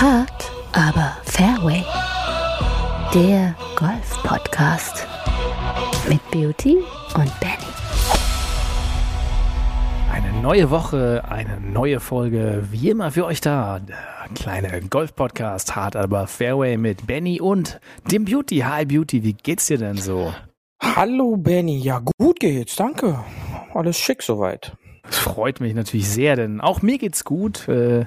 Hart, aber Fairway. Der Golf-Podcast mit Beauty und Benny. Eine neue Woche, eine neue Folge, wie immer für euch da. Der kleine Golf-Podcast, hart aber Fairway mit Benny und dem Beauty. Hi Beauty, wie geht's dir denn so? Hallo Benny, ja gut geht's, danke. Alles schick soweit. Das freut mich natürlich sehr, denn auch mir geht's gut. Äh,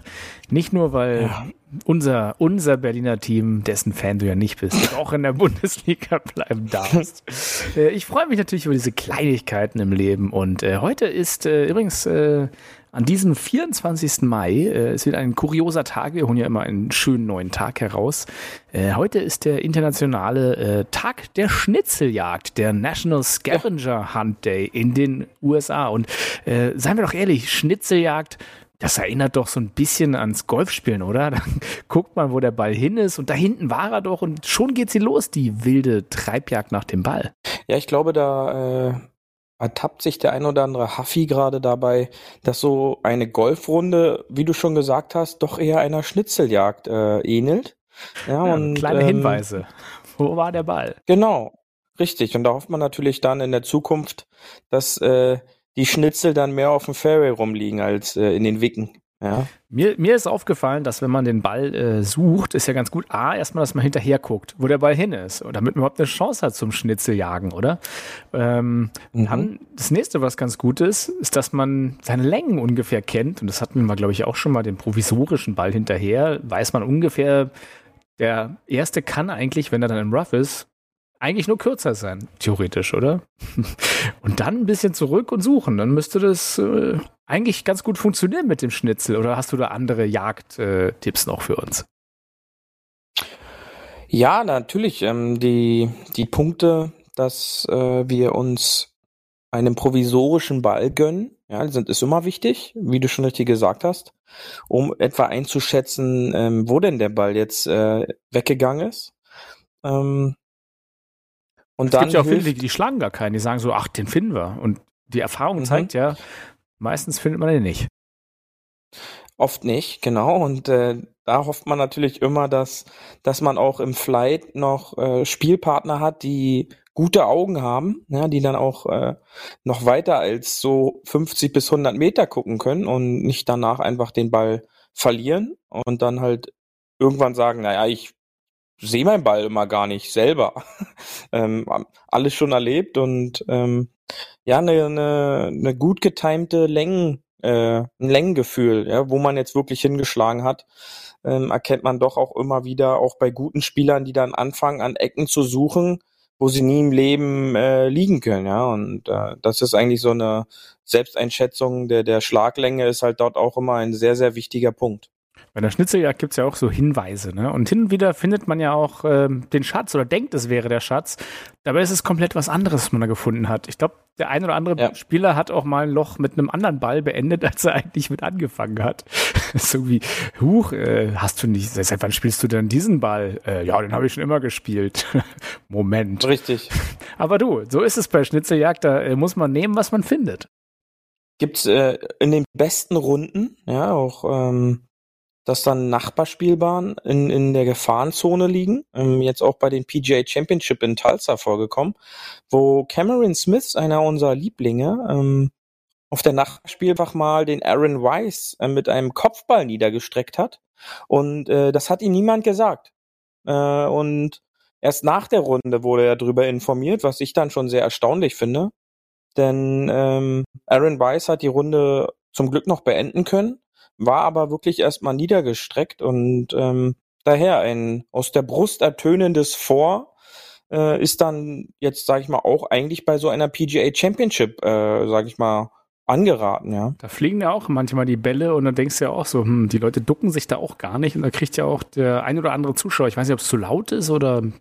nicht nur, weil ja. unser, unser Berliner Team, dessen Fan du ja nicht bist, auch in der Bundesliga bleiben darfst. äh, ich freue mich natürlich über diese Kleinigkeiten im Leben. Und äh, heute ist äh, übrigens äh, an diesem 24. Mai, äh, es wird ein kurioser Tag, wir holen ja immer einen schönen neuen Tag heraus. Äh, heute ist der internationale äh, Tag der Schnitzeljagd, der National Scavenger Hunt Day in den USA. Und äh, seien wir doch ehrlich, Schnitzeljagd, das erinnert doch so ein bisschen ans Golfspielen, oder? Dann guckt man, wo der Ball hin ist und da hinten war er doch und schon geht sie los, die wilde Treibjagd nach dem Ball. Ja, ich glaube, da äh, ertappt sich der ein oder andere Haffi gerade dabei, dass so eine Golfrunde, wie du schon gesagt hast, doch eher einer Schnitzeljagd äh, ähnelt. Ja, ja und, kleine ähm, Hinweise. Wo war der Ball? Genau, richtig. Und da hofft man natürlich dann in der Zukunft, dass äh, die Schnitzel dann mehr auf dem Fairway rumliegen als äh, in den Wicken. Ja. Mir, mir ist aufgefallen, dass wenn man den Ball äh, sucht, ist ja ganz gut, A, erstmal, dass man hinterher guckt, wo der Ball hin ist, und damit man überhaupt eine Chance hat zum Schnitzeljagen, oder? Ähm, mhm. Dann das nächste, was ganz gut ist, ist, dass man seine Längen ungefähr kennt. Und das hatten wir, glaube ich, auch schon mal, den provisorischen Ball hinterher, weiß man ungefähr, der erste kann eigentlich, wenn er dann im Rough ist, eigentlich nur kürzer sein, theoretisch, oder? und dann ein bisschen zurück und suchen. Dann müsste das äh, eigentlich ganz gut funktionieren mit dem Schnitzel. Oder hast du da andere Jagdtipps noch für uns? Ja, natürlich. Ähm, die, die Punkte, dass äh, wir uns einen provisorischen Ball gönnen, ja, sind, ist immer wichtig, wie du schon richtig gesagt hast, um etwa einzuschätzen, ähm, wo denn der Ball jetzt äh, weggegangen ist. Ähm, und es dann gibt ja auch viele, die, die schlagen gar keinen, die sagen so, ach, den finden wir. Und die Erfahrung mhm. zeigt ja, meistens findet man den nicht. Oft nicht, genau. Und äh, da hofft man natürlich immer, dass, dass man auch im Flight noch äh, Spielpartner hat, die gute Augen haben, ja, die dann auch äh, noch weiter als so 50 bis 100 Meter gucken können und nicht danach einfach den Ball verlieren und dann halt irgendwann sagen, naja, ich sehe meinen Ball immer gar nicht selber. ähm, alles schon erlebt und ähm, ja, eine, eine, eine gut getimte Längen, äh, ein Längengefühl, ja, wo man jetzt wirklich hingeschlagen hat, ähm, erkennt man doch auch immer wieder, auch bei guten Spielern, die dann anfangen, an Ecken zu suchen, wo sie nie im Leben äh, liegen können, ja. Und äh, das ist eigentlich so eine Selbsteinschätzung der, der Schlaglänge ist halt dort auch immer ein sehr, sehr wichtiger Punkt. Bei der Schnitzeljagd gibt es ja auch so Hinweise, ne? Und hin und wieder findet man ja auch ähm, den Schatz oder denkt, es wäre der Schatz. Dabei ist es komplett was anderes, was man da gefunden hat. Ich glaube, der ein oder andere ja. Spieler hat auch mal ein Loch mit einem anderen Ball beendet, als er eigentlich mit angefangen hat. so wie, huch, äh, hast du nicht, seit wann spielst du denn diesen Ball? Äh, ja, den habe ich schon immer gespielt. Moment. Richtig. Aber du, so ist es bei Schnitzeljagd, da äh, muss man nehmen, was man findet. Gibt's äh, in den besten Runden, ja, auch ähm, dass dann Nachbarspielbahnen in, in der Gefahrenzone liegen. Ähm, jetzt auch bei den PGA Championship in Tulsa vorgekommen, wo Cameron Smith, einer unserer Lieblinge, ähm, auf der Nachbarspielbach mal den Aaron Weiss äh, mit einem Kopfball niedergestreckt hat. Und äh, das hat ihm niemand gesagt. Äh, und erst nach der Runde wurde er darüber informiert, was ich dann schon sehr erstaunlich finde. Denn ähm, Aaron Weiss hat die Runde zum Glück noch beenden können war aber wirklich erstmal niedergestreckt und ähm, daher ein aus der Brust ertönendes Vor äh, ist dann jetzt, sage ich mal, auch eigentlich bei so einer PGA Championship, äh, sage ich mal, angeraten, ja. Da fliegen ja auch manchmal die Bälle und dann denkst du ja auch so, hm, die Leute ducken sich da auch gar nicht und da kriegt ja auch der ein oder andere Zuschauer, ich weiß nicht, ob es zu laut ist oder man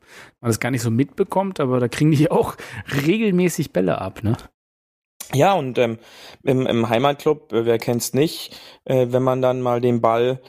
das gar nicht so mitbekommt, aber da kriegen die auch regelmäßig Bälle ab, ne? Ja, und ähm, im, im Heimatclub, äh, wer kennt's nicht, äh, wenn man dann mal den Ball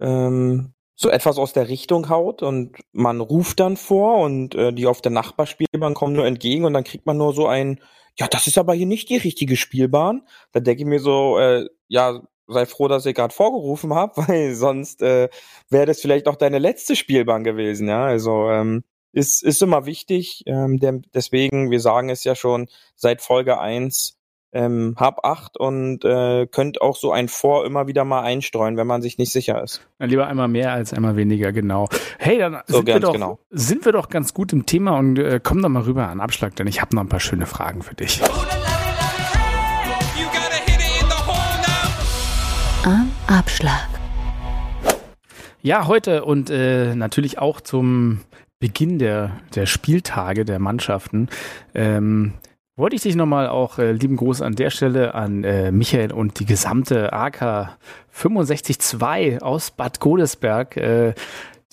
ähm, so etwas aus der Richtung haut und man ruft dann vor und äh, die auf der Nachbarspielbahn kommen nur entgegen und dann kriegt man nur so ein, ja, das ist aber hier nicht die richtige Spielbahn. Da denke ich mir so, äh, ja, sei froh, dass ich gerade vorgerufen habe, weil sonst äh, wäre das vielleicht auch deine letzte Spielbahn gewesen. Ja, also ähm, ist, ist immer wichtig. Ähm, der, deswegen, wir sagen es ja schon seit Folge eins ähm, hab acht und äh, könnt auch so ein Vor immer wieder mal einstreuen, wenn man sich nicht sicher ist. Ja, lieber einmal mehr als einmal weniger, genau. Hey, dann so sind, wir doch, genau. sind wir doch ganz gut im Thema und äh, komm doch mal rüber an Abschlag, denn ich habe noch ein paar schöne Fragen für dich. Am Abschlag. Ja, heute und äh, natürlich auch zum Beginn der, der Spieltage der Mannschaften ähm, wollte ich dich nochmal auch, äh, lieben Gruß an der Stelle an äh, Michael und die gesamte AK 652 aus Bad Godesberg. Äh,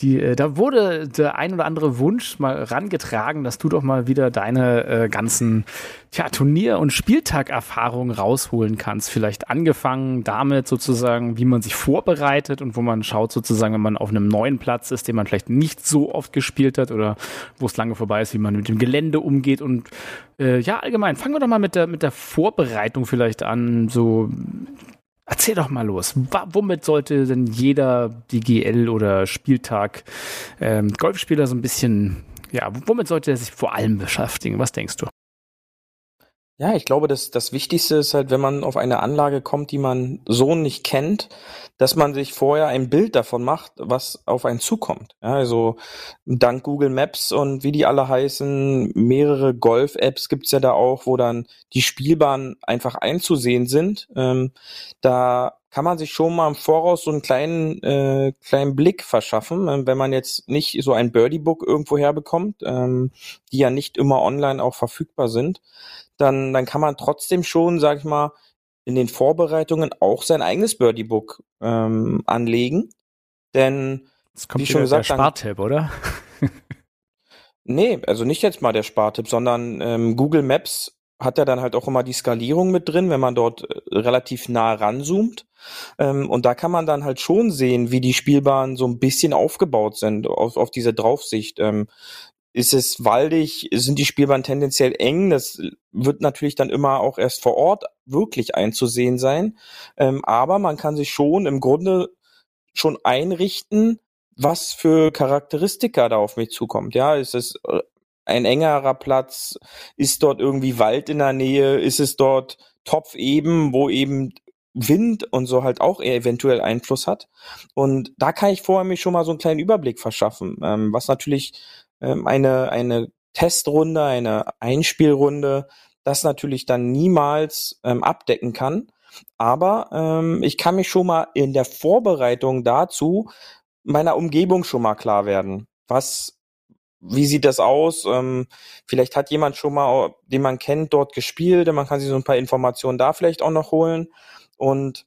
die, äh, da wurde der ein oder andere Wunsch mal rangetragen, dass du doch mal wieder deine äh, ganzen tja, Turnier- und Spieltagerfahrungen rausholen kannst. Vielleicht angefangen damit sozusagen, wie man sich vorbereitet und wo man schaut sozusagen, wenn man auf einem neuen Platz ist, den man vielleicht nicht so oft gespielt hat oder wo es lange vorbei ist, wie man mit dem Gelände umgeht und äh, ja, allgemein. Fangen wir doch mal mit der, mit der Vorbereitung vielleicht an, so Erzähl doch mal los. Womit sollte denn jeder DGL oder Spieltag ähm, Golfspieler so ein bisschen, ja, womit sollte er sich vor allem beschäftigen? Was denkst du? Ja, ich glaube, das, das Wichtigste ist halt, wenn man auf eine Anlage kommt, die man so nicht kennt, dass man sich vorher ein Bild davon macht, was auf einen zukommt. Ja, also dank Google Maps und wie die alle heißen, mehrere Golf-Apps gibt's ja da auch, wo dann die Spielbahnen einfach einzusehen sind. Ähm, da kann man sich schon mal im Voraus so einen kleinen, äh, kleinen Blick verschaffen, äh, wenn man jetzt nicht so ein Birdie-Book irgendwo herbekommt, ähm, die ja nicht immer online auch verfügbar sind dann, dann kann man trotzdem schon, sag ich mal, in den Vorbereitungen auch sein eigenes Birdie-Book ähm, anlegen. Denn, das kommt wie schon gesagt, der Spartipp, oder? nee, also nicht jetzt mal der Spartipp, sondern ähm, Google Maps hat ja dann halt auch immer die Skalierung mit drin, wenn man dort äh, relativ nah ranzoomt. Ähm, und da kann man dann halt schon sehen, wie die Spielbahnen so ein bisschen aufgebaut sind auf, auf diese Draufsicht. Ähm, ist es waldig, sind die Spielbahnen tendenziell eng. Das wird natürlich dann immer auch erst vor Ort wirklich einzusehen sein. Ähm, aber man kann sich schon im Grunde schon einrichten, was für Charakteristika da auf mich zukommt. Ja, ist es äh, ein engerer Platz? Ist dort irgendwie Wald in der Nähe? Ist es dort Topf eben, wo eben Wind und so halt auch eventuell Einfluss hat. Und da kann ich vorher mich schon mal so einen kleinen Überblick verschaffen, ähm, was natürlich ähm, eine, eine Testrunde, eine Einspielrunde, das natürlich dann niemals ähm, abdecken kann. Aber ähm, ich kann mich schon mal in der Vorbereitung dazu meiner Umgebung schon mal klar werden. Was, wie sieht das aus? Ähm, vielleicht hat jemand schon mal, den man kennt, dort gespielt man kann sich so ein paar Informationen da vielleicht auch noch holen. Und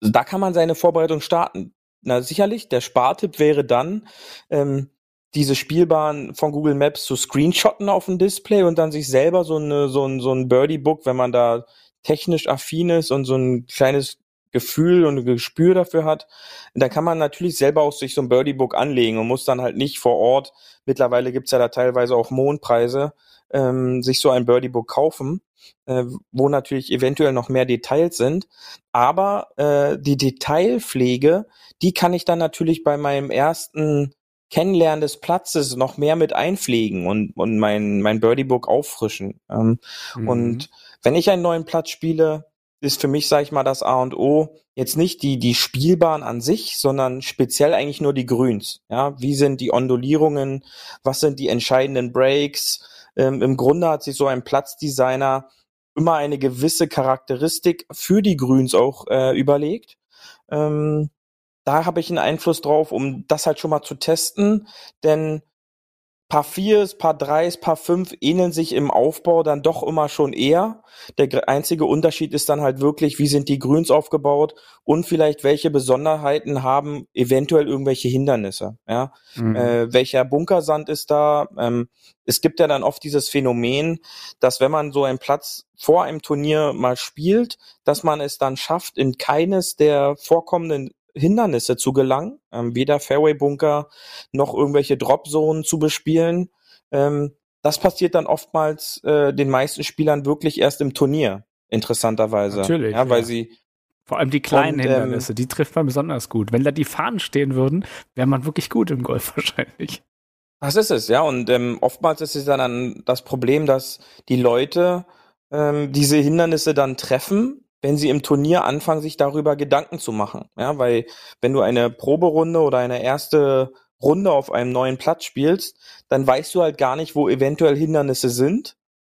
da kann man seine Vorbereitung starten. Na sicherlich, der Spartipp wäre dann, ähm, diese Spielbahn von Google Maps zu screenshotten auf dem Display und dann sich selber so, eine, so ein, so ein Birdie-Book, wenn man da technisch affin ist und so ein kleines Gefühl und Gespür dafür hat, dann kann man natürlich selber auch sich so ein Birdie-Book anlegen und muss dann halt nicht vor Ort, mittlerweile gibt's ja da teilweise auch Mondpreise, ähm, sich so ein Birdie-Book kaufen, äh, wo natürlich eventuell noch mehr Details sind. Aber äh, die Detailpflege, die kann ich dann natürlich bei meinem ersten Kennenlernen des Platzes noch mehr mit einpflegen und, und mein, mein Birdie-Book auffrischen. Ähm, mhm. Und wenn ich einen neuen Platz spiele, ist für mich, sage ich mal, das A und O jetzt nicht die, die Spielbahn an sich, sondern speziell eigentlich nur die Grüns. Ja, wie sind die Ondulierungen? Was sind die entscheidenden Breaks? Ähm, Im Grunde hat sich so ein Platzdesigner immer eine gewisse Charakteristik für die Grüns auch äh, überlegt. Ähm, da habe ich einen Einfluss drauf, um das halt schon mal zu testen, denn Paar 4, Paar 3, Paar 5 ähneln sich im Aufbau dann doch immer schon eher. Der einzige Unterschied ist dann halt wirklich, wie sind die Grüns aufgebaut und vielleicht welche Besonderheiten haben eventuell irgendwelche Hindernisse. Ja, mhm. äh, welcher Bunkersand ist da? Ähm, es gibt ja dann oft dieses Phänomen, dass wenn man so einen Platz vor einem Turnier mal spielt, dass man es dann schafft, in keines der vorkommenden Hindernisse zu gelangen, ähm, weder Fairway-Bunker noch irgendwelche Drop-Zonen zu bespielen. Ähm, das passiert dann oftmals äh, den meisten Spielern wirklich erst im Turnier, interessanterweise. Natürlich. Ja, weil ja. sie Vor allem die kleinen und, ähm, Hindernisse, die trifft man besonders gut. Wenn da die Fahnen stehen würden, wäre man wirklich gut im Golf wahrscheinlich. Das ist es, ja. Und ähm, oftmals ist es dann das Problem, dass die Leute ähm, diese Hindernisse dann treffen, wenn sie im Turnier anfangen, sich darüber Gedanken zu machen. Ja, weil wenn du eine Proberunde oder eine erste Runde auf einem neuen Platz spielst, dann weißt du halt gar nicht, wo eventuell Hindernisse sind.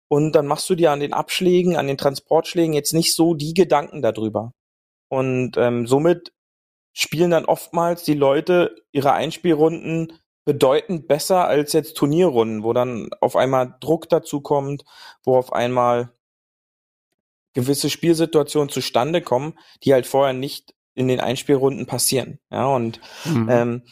Und dann machst du dir an den Abschlägen, an den Transportschlägen jetzt nicht so die Gedanken darüber. Und ähm, somit spielen dann oftmals die Leute ihre Einspielrunden bedeutend besser als jetzt Turnierrunden, wo dann auf einmal Druck dazu kommt, wo auf einmal gewisse Spielsituationen zustande kommen, die halt vorher nicht in den Einspielrunden passieren. Ja, und mhm. ähm,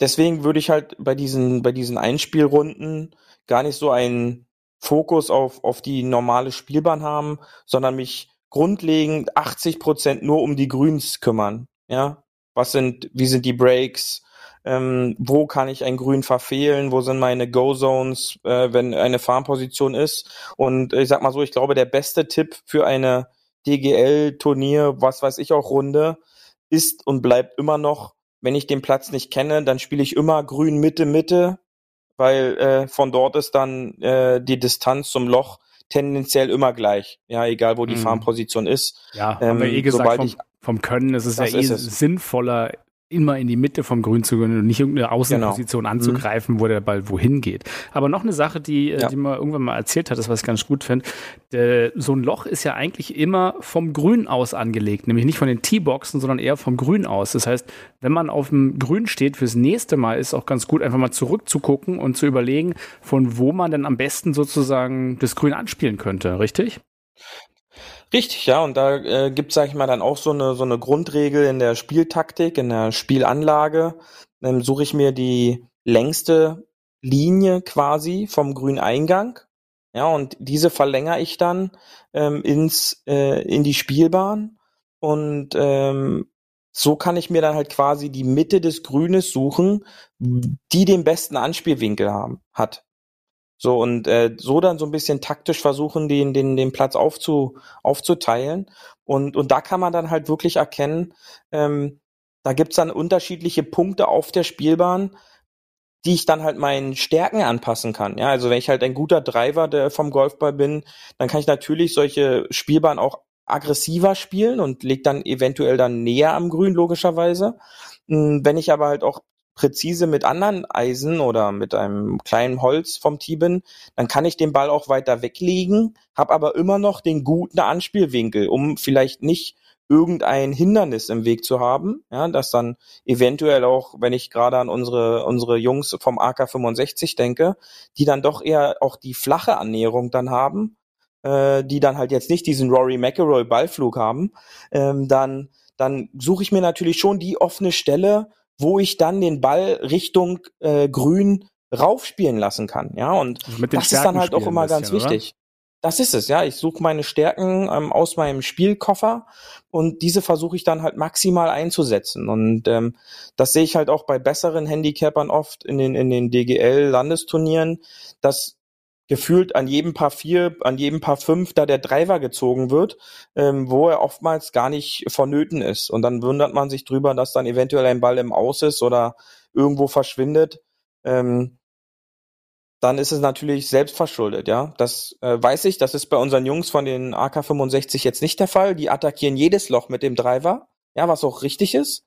deswegen würde ich halt bei diesen, bei diesen Einspielrunden gar nicht so einen Fokus auf, auf die normale Spielbahn haben, sondern mich grundlegend 80 Prozent nur um die Grüns kümmern. Ja, was sind, wie sind die Breaks? Ähm, wo kann ich ein Grün verfehlen, wo sind meine Go-Zones, äh, wenn eine Farmposition ist. Und ich sag mal so, ich glaube, der beste Tipp für eine DGL-Turnier, was weiß ich auch Runde, ist und bleibt immer noch, wenn ich den Platz nicht kenne, dann spiele ich immer Grün Mitte Mitte, weil äh, von dort ist dann äh, die Distanz zum Loch tendenziell immer gleich. Ja, egal wo die mhm. Farmposition ist. Ja, ähm, haben wir eh gesagt, vom, vom Können ist es ja eh ist es. sinnvoller, immer in die Mitte vom Grün zu gehen und nicht irgendeine Außenposition genau. anzugreifen, mhm. wo der Ball wohin geht. Aber noch eine Sache, die, äh, ja. die man irgendwann mal erzählt hat, das was ich ganz gut finde. So ein Loch ist ja eigentlich immer vom Grün aus angelegt, nämlich nicht von den T-Boxen, sondern eher vom Grün aus. Das heißt, wenn man auf dem Grün steht, fürs nächste Mal ist auch ganz gut, einfach mal zurückzugucken und zu überlegen, von wo man denn am besten sozusagen das Grün anspielen könnte, richtig? Richtig, ja, und da äh, gibt sag ich mal, dann auch so eine, so eine Grundregel in der Spieltaktik, in der Spielanlage. Ähm, Suche ich mir die längste Linie quasi vom Grüneingang. Ja, und diese verlängere ich dann ähm, ins, äh, in die Spielbahn. Und ähm, so kann ich mir dann halt quasi die Mitte des Grünes suchen, die den besten Anspielwinkel haben, hat. So und äh, so dann so ein bisschen taktisch versuchen, den, den, den Platz aufzu, aufzuteilen. Und, und da kann man dann halt wirklich erkennen, ähm, da gibt's dann unterschiedliche Punkte auf der Spielbahn, die ich dann halt meinen Stärken anpassen kann. Ja, also wenn ich halt ein guter Driver der vom Golfball bin, dann kann ich natürlich solche Spielbahnen auch aggressiver spielen und leg dann eventuell dann näher am Grün logischerweise. Hm, wenn ich aber halt auch präzise mit anderen Eisen oder mit einem kleinen Holz vom Tee bin, dann kann ich den Ball auch weiter weglegen, habe aber immer noch den guten Anspielwinkel, um vielleicht nicht irgendein Hindernis im Weg zu haben, ja, das dann eventuell auch, wenn ich gerade an unsere unsere Jungs vom AK65 denke, die dann doch eher auch die flache Annäherung dann haben, äh, die dann halt jetzt nicht diesen Rory McIlroy Ballflug haben, ähm, dann dann suche ich mir natürlich schon die offene Stelle, wo ich dann den Ball Richtung äh, Grün raufspielen lassen kann. Ja, und also das ist dann halt auch immer ganz wichtig. Oder? Das ist es, ja. Ich suche meine Stärken ähm, aus meinem Spielkoffer und diese versuche ich dann halt maximal einzusetzen. Und ähm, das sehe ich halt auch bei besseren Handicapern oft in den, in den DGL-Landesturnieren, dass gefühlt an jedem Paar vier, an jedem Paar fünf da der Driver gezogen wird, ähm, wo er oftmals gar nicht vonnöten ist. Und dann wundert man sich drüber, dass dann eventuell ein Ball im Aus ist oder irgendwo verschwindet. Ähm, dann ist es natürlich selbst verschuldet, ja. Das äh, weiß ich, das ist bei unseren Jungs von den AK65 jetzt nicht der Fall. Die attackieren jedes Loch mit dem Driver, ja, was auch richtig ist.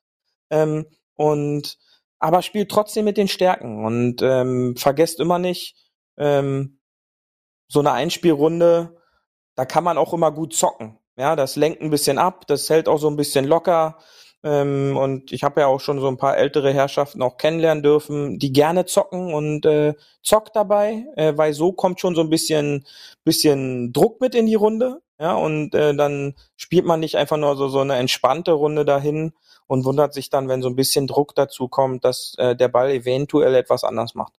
Ähm, und aber spielt trotzdem mit den Stärken und ähm, vergesst immer nicht, ähm, so eine Einspielrunde, da kann man auch immer gut zocken. Ja, das lenkt ein bisschen ab, das hält auch so ein bisschen locker. Ähm, und ich habe ja auch schon so ein paar ältere Herrschaften auch kennenlernen dürfen, die gerne zocken und äh, zockt dabei, äh, weil so kommt schon so ein bisschen, bisschen Druck mit in die Runde. Ja, und äh, dann spielt man nicht einfach nur so, so eine entspannte Runde dahin und wundert sich dann, wenn so ein bisschen Druck dazu kommt, dass äh, der Ball eventuell etwas anders macht.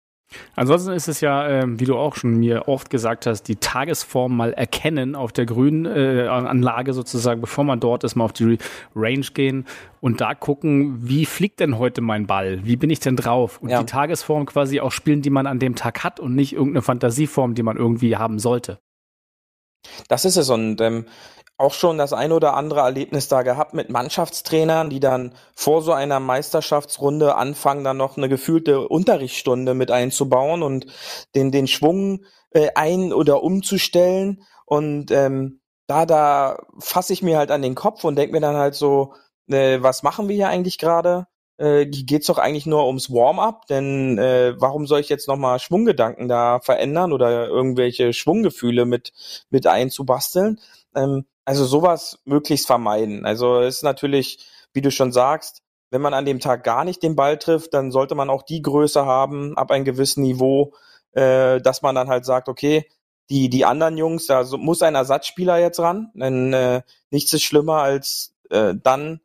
Ansonsten ist es ja, äh, wie du auch schon mir oft gesagt hast, die Tagesform mal erkennen auf der grünen äh, Anlage sozusagen, bevor man dort ist, mal auf die Range gehen und da gucken, wie fliegt denn heute mein Ball? Wie bin ich denn drauf? Und ja. die Tagesform quasi auch spielen, die man an dem Tag hat und nicht irgendeine Fantasieform, die man irgendwie haben sollte. Das ist es und ähm, auch schon das ein oder andere Erlebnis da gehabt mit Mannschaftstrainern, die dann vor so einer Meisterschaftsrunde anfangen, dann noch eine gefühlte Unterrichtsstunde mit einzubauen und den, den Schwung äh, ein- oder umzustellen. Und ähm, da, da fasse ich mir halt an den Kopf und denke mir dann halt so, äh, was machen wir hier eigentlich gerade? Äh, geht's doch eigentlich nur ums Warm-up, denn äh, warum soll ich jetzt nochmal Schwunggedanken da verändern oder irgendwelche Schwunggefühle mit, mit einzubasteln? Ähm, also sowas möglichst vermeiden. Also ist natürlich, wie du schon sagst, wenn man an dem Tag gar nicht den Ball trifft, dann sollte man auch die Größe haben, ab einem gewissen Niveau, äh, dass man dann halt sagt, okay, die, die anderen Jungs, da muss ein Ersatzspieler jetzt ran, denn äh, nichts ist schlimmer als äh, dann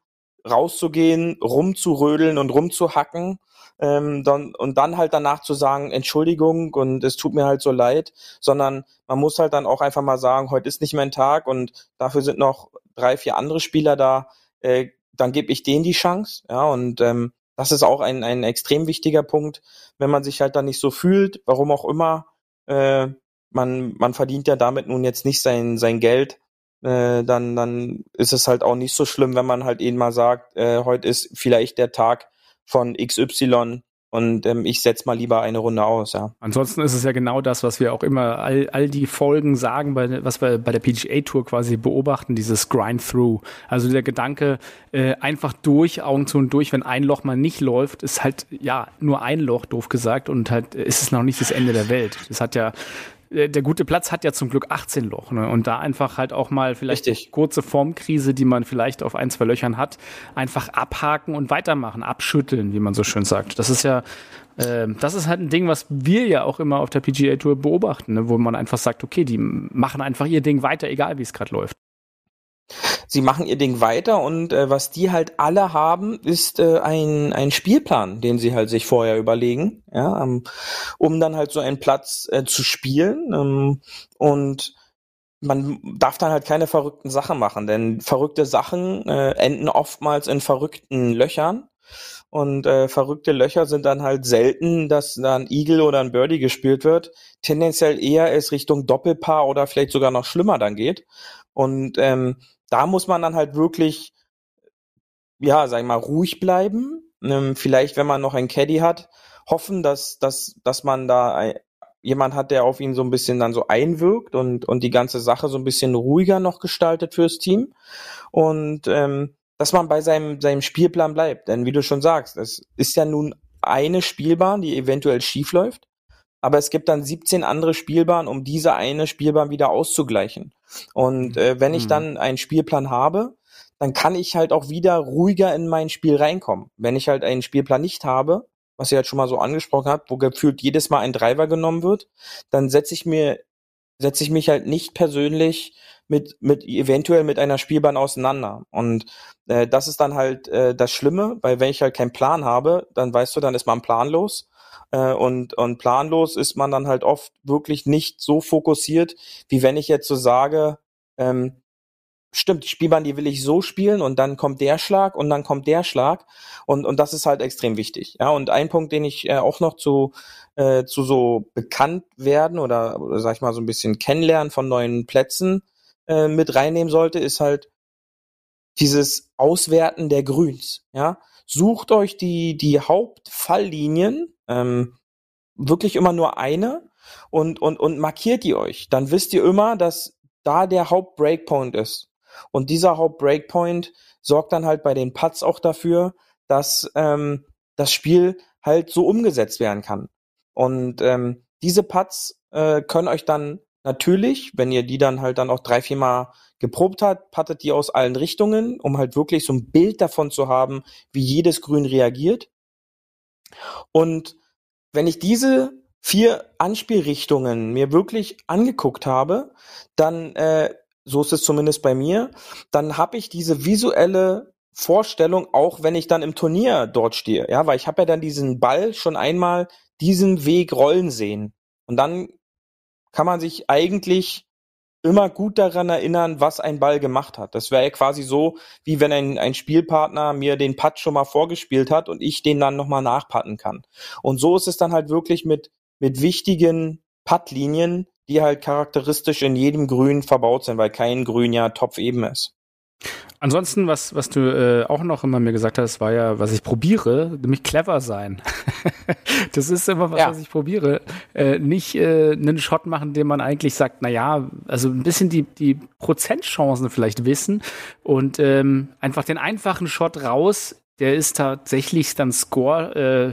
rauszugehen, rumzurödeln und rumzuhacken ähm, dann, und dann halt danach zu sagen, Entschuldigung und es tut mir halt so leid, sondern man muss halt dann auch einfach mal sagen, heute ist nicht mein Tag und dafür sind noch drei, vier andere Spieler da, äh, dann gebe ich denen die Chance, ja, und ähm, das ist auch ein, ein extrem wichtiger Punkt, wenn man sich halt dann nicht so fühlt, warum auch immer, äh, man, man verdient ja damit nun jetzt nicht sein, sein Geld, äh, dann, dann ist es halt auch nicht so schlimm, wenn man halt eben mal sagt, äh, heute ist vielleicht der Tag von XY und ähm, ich setze mal lieber eine Runde aus, ja. Ansonsten ist es ja genau das, was wir auch immer all, all die Folgen sagen, bei, was wir bei der PGA Tour quasi beobachten, dieses Grind-Through. Also der Gedanke, äh, einfach durch, Augen zu und durch, wenn ein Loch mal nicht läuft, ist halt, ja, nur ein Loch, doof gesagt, und halt ist es noch nicht das Ende der Welt. Das hat ja äh, der gute Platz hat ja zum Glück 18 Loch. Ne? Und da einfach halt auch mal vielleicht Richtig. kurze Formkrise, die man vielleicht auf ein, zwei Löchern hat, einfach abhaken und weitermachen, abschütteln, wie man so schön sagt. Das ist ja, äh, das ist halt ein Ding, was wir ja auch immer auf der PGA Tour beobachten, ne? wo man einfach sagt, okay, die machen einfach ihr Ding weiter, egal wie es gerade läuft sie machen ihr Ding weiter und äh, was die halt alle haben, ist äh, ein, ein Spielplan, den sie halt sich vorher überlegen, ja, ähm, um dann halt so einen Platz äh, zu spielen. Ähm, und man darf dann halt keine verrückten Sachen machen, denn verrückte Sachen äh, enden oftmals in verrückten Löchern. Und äh, verrückte Löcher sind dann halt selten, dass da ein Eagle oder ein Birdie gespielt wird. Tendenziell eher es Richtung Doppelpaar oder vielleicht sogar noch schlimmer dann geht. Und ähm, da muss man dann halt wirklich, ja, sag ich mal, ruhig bleiben. Ähm, vielleicht, wenn man noch ein Caddy hat, hoffen, dass, dass, dass man da jemand hat, der auf ihn so ein bisschen dann so einwirkt und, und die ganze Sache so ein bisschen ruhiger noch gestaltet fürs Team. Und ähm, dass man bei seinem, seinem Spielplan bleibt. Denn wie du schon sagst, es ist ja nun eine Spielbahn, die eventuell schief läuft aber es gibt dann 17 andere Spielbahnen, um diese eine Spielbahn wieder auszugleichen. Und äh, wenn ich mhm. dann einen Spielplan habe, dann kann ich halt auch wieder ruhiger in mein Spiel reinkommen. Wenn ich halt einen Spielplan nicht habe, was ihr halt schon mal so angesprochen habt, wo gefühlt jedes Mal ein Driver genommen wird, dann setze ich mir, setze ich mich halt nicht persönlich mit, mit eventuell mit einer Spielbahn auseinander. Und äh, das ist dann halt äh, das Schlimme, weil wenn ich halt keinen Plan habe, dann weißt du, dann ist man planlos äh, und, und planlos ist man dann halt oft wirklich nicht so fokussiert, wie wenn ich jetzt so sage, ähm, stimmt, die Spielbahn, die will ich so spielen und dann kommt der Schlag und dann kommt der Schlag und, und das ist halt extrem wichtig. Ja, und ein Punkt, den ich äh, auch noch zu, äh, zu so bekannt werden oder, oder sag ich mal so ein bisschen kennenlernen von neuen Plätzen äh, mit reinnehmen sollte, ist halt dieses Auswerten der Grüns. Ja, sucht euch die, die Hauptfalllinien ähm, wirklich immer nur eine und, und, und markiert die euch. Dann wisst ihr immer, dass da der Hauptbreakpoint ist. Und dieser Hauptbreakpoint sorgt dann halt bei den Putts auch dafür, dass ähm, das Spiel halt so umgesetzt werden kann. Und ähm, diese Putts äh, können euch dann natürlich, wenn ihr die dann halt dann auch drei, vier Mal geprobt hat, pattet die aus allen Richtungen, um halt wirklich so ein Bild davon zu haben, wie jedes Grün reagiert. Und wenn ich diese vier Anspielrichtungen mir wirklich angeguckt habe, dann, äh, so ist es zumindest bei mir, dann habe ich diese visuelle Vorstellung, auch wenn ich dann im Turnier dort stehe. Ja, weil ich habe ja dann diesen Ball schon einmal diesen Weg rollen sehen. Und dann kann man sich eigentlich immer gut daran erinnern, was ein Ball gemacht hat. Das wäre ja quasi so, wie wenn ein, ein Spielpartner mir den Putt schon mal vorgespielt hat und ich den dann nochmal nachpatten kann. Und so ist es dann halt wirklich mit, mit wichtigen Puttlinien, die halt charakteristisch in jedem Grün verbaut sind, weil kein Grün ja topfeben ist. Ansonsten, was, was du äh, auch noch immer mir gesagt hast, war ja, was ich probiere, nämlich clever sein. das ist immer was, ja. was ich probiere. Äh, nicht äh, einen Shot machen, den man eigentlich sagt, na ja, also ein bisschen die, die Prozentchancen vielleicht wissen und ähm, einfach den einfachen Shot raus, der ist tatsächlich dann Score, äh,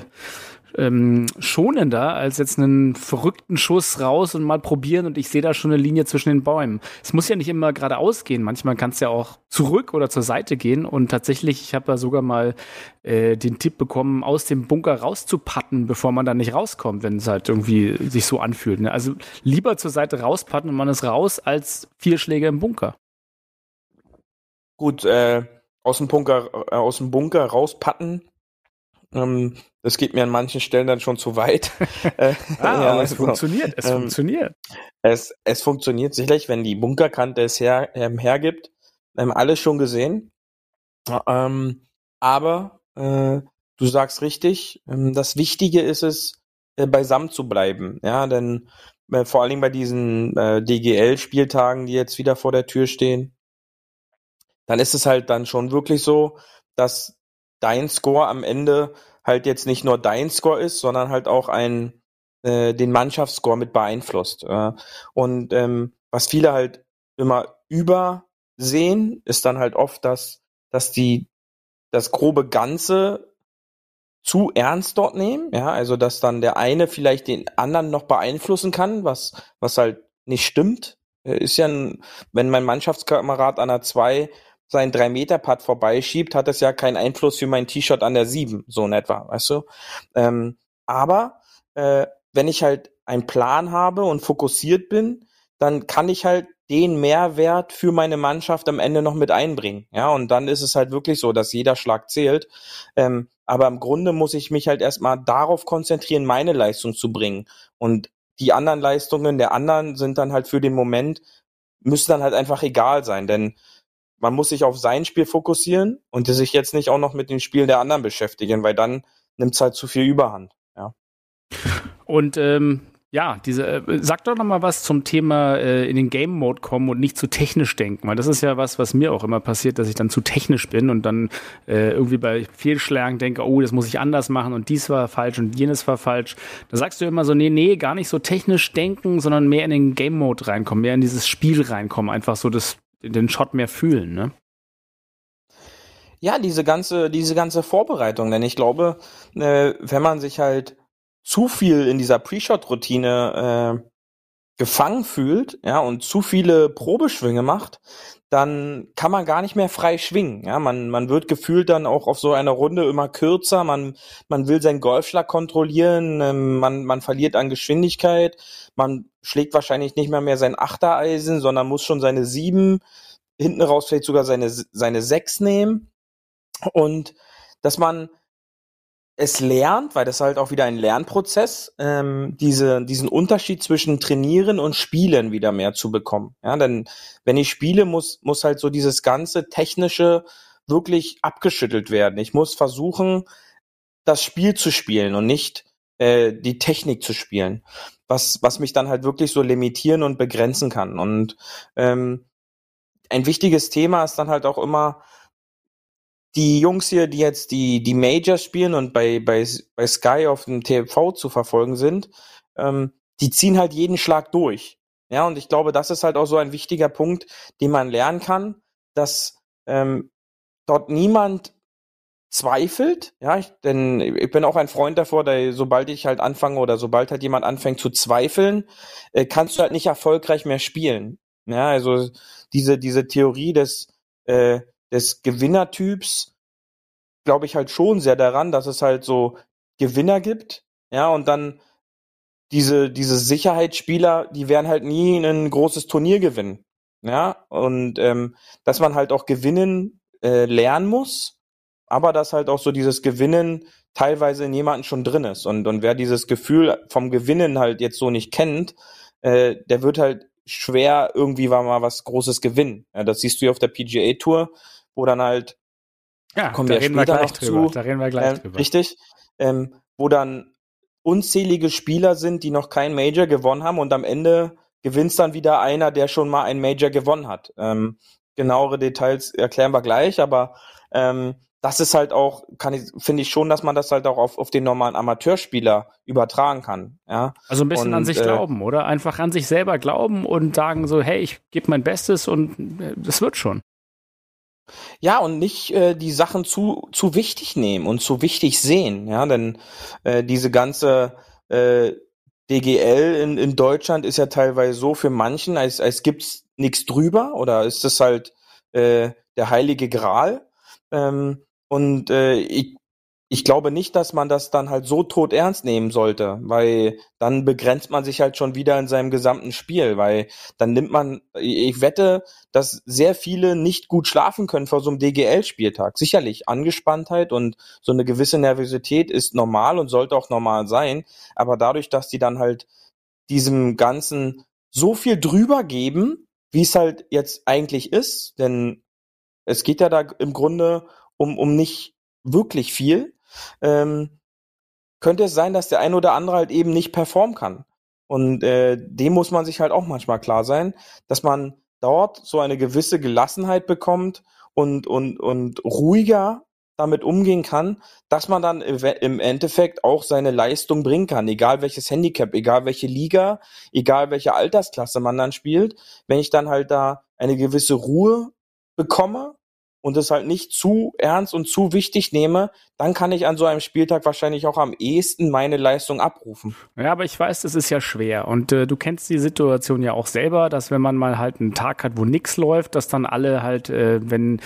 ähm, schonender als jetzt einen verrückten Schuss raus und mal probieren und ich sehe da schon eine Linie zwischen den Bäumen. Es muss ja nicht immer geradeaus gehen, manchmal kann es ja auch zurück oder zur Seite gehen und tatsächlich, ich habe da sogar mal äh, den Tipp bekommen, aus dem Bunker rauszupatten, bevor man da nicht rauskommt, wenn es halt irgendwie sich so anfühlt. Ne? Also lieber zur Seite rauspatten und man ist raus, als vier Schläge im Bunker. Gut, äh, aus dem Bunker, äh, aus dem Bunker rauspatten ähm, das geht mir an manchen Stellen dann schon zu weit. Äh, ah, ja, aber es also, funktioniert, es ähm, funktioniert. Es, es funktioniert sicherlich, wenn die Bunkerkante es her, ähm, hergibt. Ähm, alles schon gesehen. Ähm, aber äh, du sagst richtig, ähm, das Wichtige ist es, äh, beisammen zu bleiben. Ja, denn äh, vor allen Dingen bei diesen äh, DGL-Spieltagen, die jetzt wieder vor der Tür stehen, dann ist es halt dann schon wirklich so, dass dein Score am Ende halt jetzt nicht nur dein Score ist, sondern halt auch ein äh, den Mannschaftsscore mit beeinflusst. Äh, und ähm, was viele halt immer übersehen, ist dann halt oft, dass, dass die das grobe Ganze zu ernst dort nehmen, ja, also dass dann der eine vielleicht den anderen noch beeinflussen kann, was, was halt nicht stimmt. Äh, ist ja, ein, wenn mein Mannschaftskamerad an der 2 seinen 3-Meter-Putt vorbeischiebt, hat das ja keinen Einfluss für mein T-Shirt an der 7, so in etwa, weißt du? Ähm, aber äh, wenn ich halt einen Plan habe und fokussiert bin, dann kann ich halt den Mehrwert für meine Mannschaft am Ende noch mit einbringen. Ja, und dann ist es halt wirklich so, dass jeder Schlag zählt. Ähm, aber im Grunde muss ich mich halt erstmal darauf konzentrieren, meine Leistung zu bringen. Und die anderen Leistungen der anderen sind dann halt für den Moment, müssen dann halt einfach egal sein. Denn man muss sich auf sein Spiel fokussieren und sich jetzt nicht auch noch mit den Spielen der anderen beschäftigen, weil dann nimmt es halt zu viel Überhand. Ja. Und ähm, ja, diese, äh, sag doch noch mal was zum Thema äh, in den Game Mode kommen und nicht zu technisch denken, weil das ist ja was, was mir auch immer passiert, dass ich dann zu technisch bin und dann äh, irgendwie bei Fehlschlagen denke, oh, das muss ich anders machen und dies war falsch und jenes war falsch. Da sagst du immer so, nee, nee, gar nicht so technisch denken, sondern mehr in den Game Mode reinkommen, mehr in dieses Spiel reinkommen, einfach so das den Shot mehr fühlen, ne? Ja, diese ganze, diese ganze Vorbereitung, denn ich glaube, äh, wenn man sich halt zu viel in dieser Pre-Shot-Routine äh, gefangen fühlt, ja, und zu viele Probeschwünge macht, dann kann man gar nicht mehr frei schwingen. Ja, man, man wird gefühlt dann auch auf so einer Runde immer kürzer. Man, man will seinen Golfschlag kontrollieren. Ähm, man, man verliert an Geschwindigkeit. Man schlägt wahrscheinlich nicht mehr mehr sein Achtereisen, sondern muss schon seine sieben, hinten raus vielleicht sogar seine, seine sechs nehmen. Und dass man es lernt, weil das halt auch wieder ein Lernprozess, ähm, diese, diesen Unterschied zwischen Trainieren und Spielen wieder mehr zu bekommen. Ja, denn wenn ich spiele, muss, muss halt so dieses ganze Technische wirklich abgeschüttelt werden. Ich muss versuchen, das Spiel zu spielen und nicht äh, die Technik zu spielen. Was, was mich dann halt wirklich so limitieren und begrenzen kann. Und ähm, ein wichtiges Thema ist dann halt auch immer, die Jungs hier, die jetzt die, die Majors spielen und bei, bei, bei Sky auf dem TV zu verfolgen sind, ähm, die ziehen halt jeden Schlag durch. Ja, und ich glaube, das ist halt auch so ein wichtiger Punkt, den man lernen kann, dass ähm, dort niemand zweifelt, ja, ich, denn ich bin auch ein Freund davor, da sobald ich halt anfange oder sobald halt jemand anfängt zu zweifeln, äh, kannst du halt nicht erfolgreich mehr spielen. Ja, also diese diese Theorie des äh, des Gewinnertyps glaube ich halt schon sehr daran, dass es halt so Gewinner gibt, ja, und dann diese, diese Sicherheitsspieler, die werden halt nie ein großes Turnier gewinnen. Ja, und ähm, dass man halt auch gewinnen äh, lernen muss, aber dass halt auch so dieses Gewinnen teilweise in jemanden schon drin ist. Und, und wer dieses Gefühl vom Gewinnen halt jetzt so nicht kennt, äh, der wird halt schwer irgendwie mal was Großes gewinnen. Ja, das siehst du ja auf der PGA Tour wo dann halt, ja, kommen da wir reden wir gleich drüber. Zu, da reden wir gleich äh, drüber. Richtig, ähm, wo dann unzählige Spieler sind, die noch kein Major gewonnen haben und am Ende gewinnt dann wieder einer, der schon mal ein Major gewonnen hat. Ähm, genauere Details erklären wir gleich, aber ähm, das ist halt auch, kann ich, finde ich schon, dass man das halt auch auf, auf den normalen Amateurspieler übertragen kann. Ja? Also ein bisschen und, an sich äh, glauben, oder? Einfach an sich selber glauben und sagen so, hey, ich gebe mein Bestes und äh, das wird schon. Ja, und nicht äh, die Sachen zu, zu wichtig nehmen und zu wichtig sehen, ja, denn äh, diese ganze äh, DGL in, in Deutschland ist ja teilweise so für manchen, als, als gibt's nichts drüber oder ist das halt äh, der heilige Gral. Ähm, und äh, ich, ich glaube nicht, dass man das dann halt so tot ernst nehmen sollte, weil dann begrenzt man sich halt schon wieder in seinem gesamten Spiel, weil dann nimmt man, ich wette, dass sehr viele nicht gut schlafen können vor so einem DGL-Spieltag. Sicherlich, Angespanntheit und so eine gewisse Nervosität ist normal und sollte auch normal sein, aber dadurch, dass die dann halt diesem Ganzen so viel drüber geben, wie es halt jetzt eigentlich ist, denn es geht ja da im Grunde um, um nicht wirklich viel, ähm, könnte es sein, dass der ein oder andere halt eben nicht performen kann. Und äh, dem muss man sich halt auch manchmal klar sein, dass man dort so eine gewisse Gelassenheit bekommt und, und, und ruhiger damit umgehen kann, dass man dann im Endeffekt auch seine Leistung bringen kann, egal welches Handicap, egal welche Liga, egal welche Altersklasse man dann spielt. Wenn ich dann halt da eine gewisse Ruhe bekomme und es halt nicht zu ernst und zu wichtig nehme, dann kann ich an so einem Spieltag wahrscheinlich auch am ehesten meine Leistung abrufen. Ja, aber ich weiß, das ist ja schwer. Und äh, du kennst die Situation ja auch selber, dass wenn man mal halt einen Tag hat, wo nichts läuft, dass dann alle halt, äh, wenn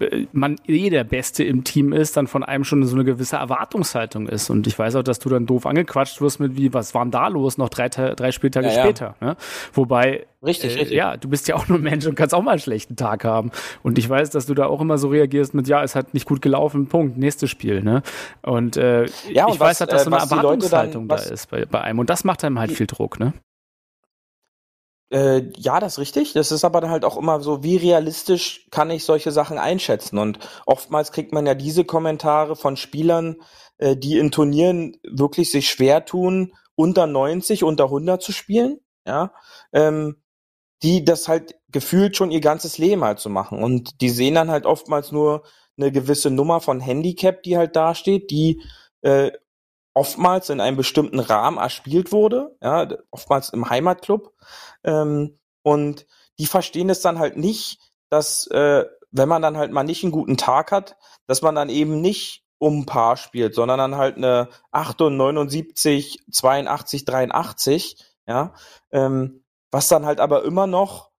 äh, man eh der Beste im Team ist, dann von einem schon so eine gewisse Erwartungshaltung ist. Und ich weiß auch, dass du dann doof angequatscht wirst mit wie, was war denn da los, noch drei, drei Spieltage ja, später. Ja. Ne? Wobei Richtig, äh, richtig. Ja, du bist ja auch nur Mensch und kannst auch mal einen schlechten Tag haben. Und ich weiß, dass du da auch immer so reagierst mit, ja, es hat nicht gut gelaufen, Punkt, nächstes Spiel. Ne? Und äh, ja, und ich was, weiß halt, dass so eine äh, Erwartungshaltung dann, da ist bei, bei einem. Und das macht einem halt die, viel Druck, ne? Äh, ja, das ist richtig. Das ist aber dann halt auch immer so, wie realistisch kann ich solche Sachen einschätzen? Und oftmals kriegt man ja diese Kommentare von Spielern, äh, die in Turnieren wirklich sich schwer tun, unter 90, unter 100 zu spielen. Ja, ähm, die das halt gefühlt schon ihr ganzes Leben halt zu machen. Und die sehen dann halt oftmals nur eine gewisse Nummer von Handicap, die halt dasteht, die äh, oftmals in einem bestimmten Rahmen erspielt wurde, ja, oftmals im Heimatclub. Ähm, und die verstehen es dann halt nicht, dass äh, wenn man dann halt mal nicht einen guten Tag hat, dass man dann eben nicht um ein Paar spielt, sondern dann halt eine 78, 82, 83, ja, ähm, was dann halt aber immer noch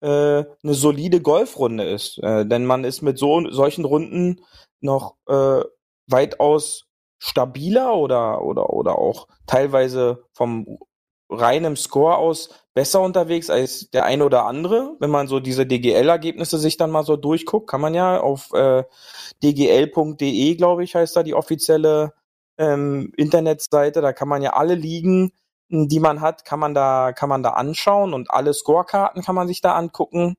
äh, eine solide Golfrunde ist. Äh, denn man ist mit so solchen Runden noch äh, weitaus stabiler oder, oder, oder auch teilweise vom reinem Score aus besser unterwegs als der eine oder andere. Wenn man so diese DGL-Ergebnisse sich dann mal so durchguckt, kann man ja auf äh, dgl.de, glaube ich, heißt da die offizielle ähm, Internetseite. Da kann man ja alle Ligen die man hat, kann man da, kann man da anschauen und alle Scorekarten kann man sich da angucken.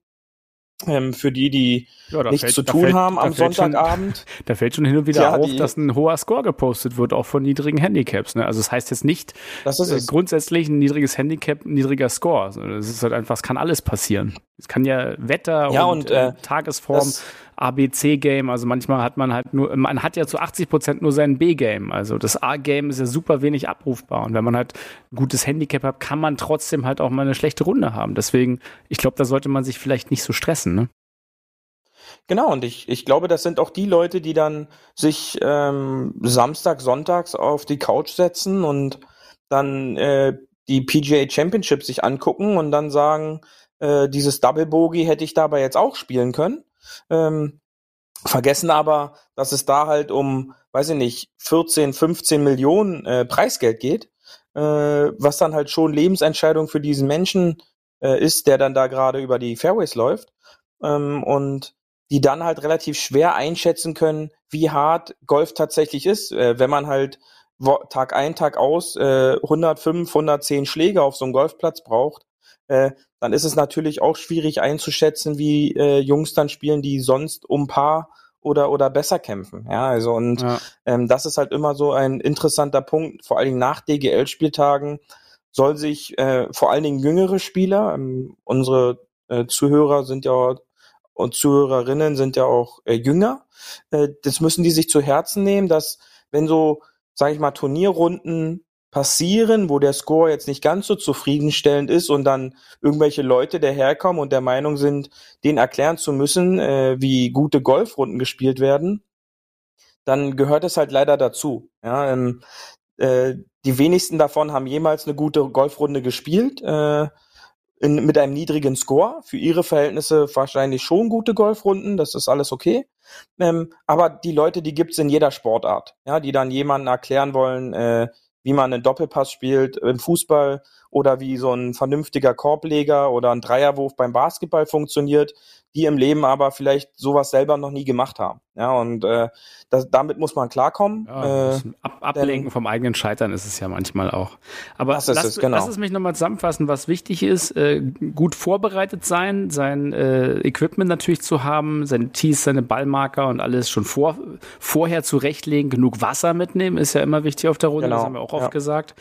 Ähm, für die, die ja, nichts fällt, zu tun fällt, haben am Sonntagabend. Schon, da fällt schon hin und wieder ja, auf, die, dass ein hoher Score gepostet wird, auch von niedrigen Handicaps. Ne? Also das heißt jetzt nicht das ist äh, grundsätzlich ein niedriges Handicap, ein niedriger Score. Es ist halt einfach, es kann alles passieren. Es kann ja Wetter ja, und, und äh, Tagesform. Das, A-B-C-Game. Also manchmal hat man halt nur, man hat ja zu 80 Prozent nur sein B-Game. Also das A-Game ist ja super wenig abrufbar. Und wenn man halt ein gutes Handicap hat, kann man trotzdem halt auch mal eine schlechte Runde haben. Deswegen, ich glaube, da sollte man sich vielleicht nicht so stressen, ne? Genau, und ich, ich glaube, das sind auch die Leute, die dann sich ähm, Samstag, Sonntags auf die Couch setzen und dann äh, die PGA Championship sich angucken und dann sagen, äh, dieses Double Bogey hätte ich dabei jetzt auch spielen können. Ähm, vergessen aber, dass es da halt um, weiß ich nicht, 14, 15 Millionen äh, Preisgeld geht, äh, was dann halt schon Lebensentscheidung für diesen Menschen äh, ist, der dann da gerade über die Fairways läuft. Ähm, und die dann halt relativ schwer einschätzen können, wie hart Golf tatsächlich ist, äh, wenn man halt Tag ein, Tag aus äh, 105, 110 Schläge auf so einem Golfplatz braucht, äh, dann ist es natürlich auch schwierig einzuschätzen, wie äh, Jungs dann spielen, die sonst um Paar oder oder besser kämpfen. Ja, also und ja. Ähm, das ist halt immer so ein interessanter Punkt, vor allen Dingen nach DGL-Spieltagen soll sich äh, vor allen Dingen jüngere Spieler, ähm, unsere äh, Zuhörer sind ja und Zuhörerinnen sind ja auch äh, jünger, äh, das müssen die sich zu Herzen nehmen, dass wenn so, sage ich mal, Turnierrunden passieren, wo der Score jetzt nicht ganz so zufriedenstellend ist und dann irgendwelche Leute daherkommen und der Meinung sind, denen erklären zu müssen, äh, wie gute Golfrunden gespielt werden, dann gehört es halt leider dazu. Ja, ähm, äh, die wenigsten davon haben jemals eine gute Golfrunde gespielt. Äh, in, mit einem niedrigen Score. Für ihre Verhältnisse wahrscheinlich schon gute Golfrunden, das ist alles okay. Ähm, aber die Leute, die gibt's in jeder Sportart, ja, die dann jemanden erklären wollen, äh, wie man einen Doppelpass spielt im Fußball oder wie so ein vernünftiger Korbleger oder ein Dreierwurf beim Basketball funktioniert, die im Leben aber vielleicht sowas selber noch nie gemacht haben. Ja, und äh, das, damit muss man klarkommen. Ja, äh, ab, ablenken denn, vom eigenen Scheitern ist es ja manchmal auch. Aber lass, es, genau. lass es mich nochmal zusammenfassen, was wichtig ist, äh, gut vorbereitet sein, sein äh, Equipment natürlich zu haben, seine Tees, seine Ballmarker und alles schon vor, vorher zurechtlegen, genug Wasser mitnehmen, ist ja immer wichtig auf der Runde, genau. das haben wir auch oft ja. gesagt.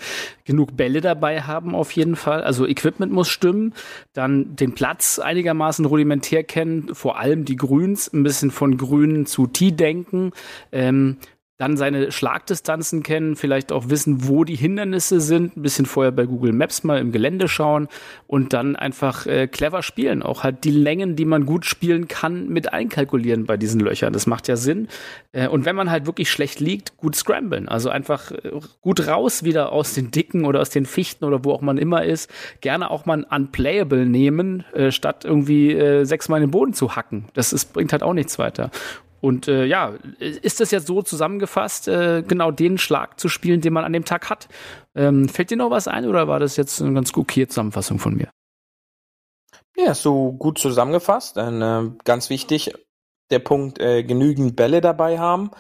Genug Bälle dabei haben auf jeden Fall. Also Equipment muss stimmen, dann den Platz einigermaßen rudimentär kennen, vor allem die Grüns, ein bisschen von Grün zu Tee denken. Ähm, dann seine Schlagdistanzen kennen, vielleicht auch wissen, wo die Hindernisse sind, ein bisschen vorher bei Google Maps mal im Gelände schauen und dann einfach äh, clever spielen. Auch halt die Längen, die man gut spielen kann, mit einkalkulieren bei diesen Löchern. Das macht ja Sinn. Äh, und wenn man halt wirklich schlecht liegt, gut scramblen. Also einfach äh, gut raus wieder aus den Dicken oder aus den Fichten oder wo auch man immer ist. Gerne auch mal ein Unplayable nehmen, äh, statt irgendwie äh, sechsmal in den Boden zu hacken. Das ist, bringt halt auch nichts weiter. Und äh, ja, ist das jetzt so zusammengefasst, äh, genau den Schlag zu spielen, den man an dem Tag hat? Ähm, fällt dir noch was ein oder war das jetzt eine ganz okay Zusammenfassung von mir? Ja, so gut zusammengefasst. Und, äh, ganz wichtig, der Punkt, äh, genügend Bälle dabei haben.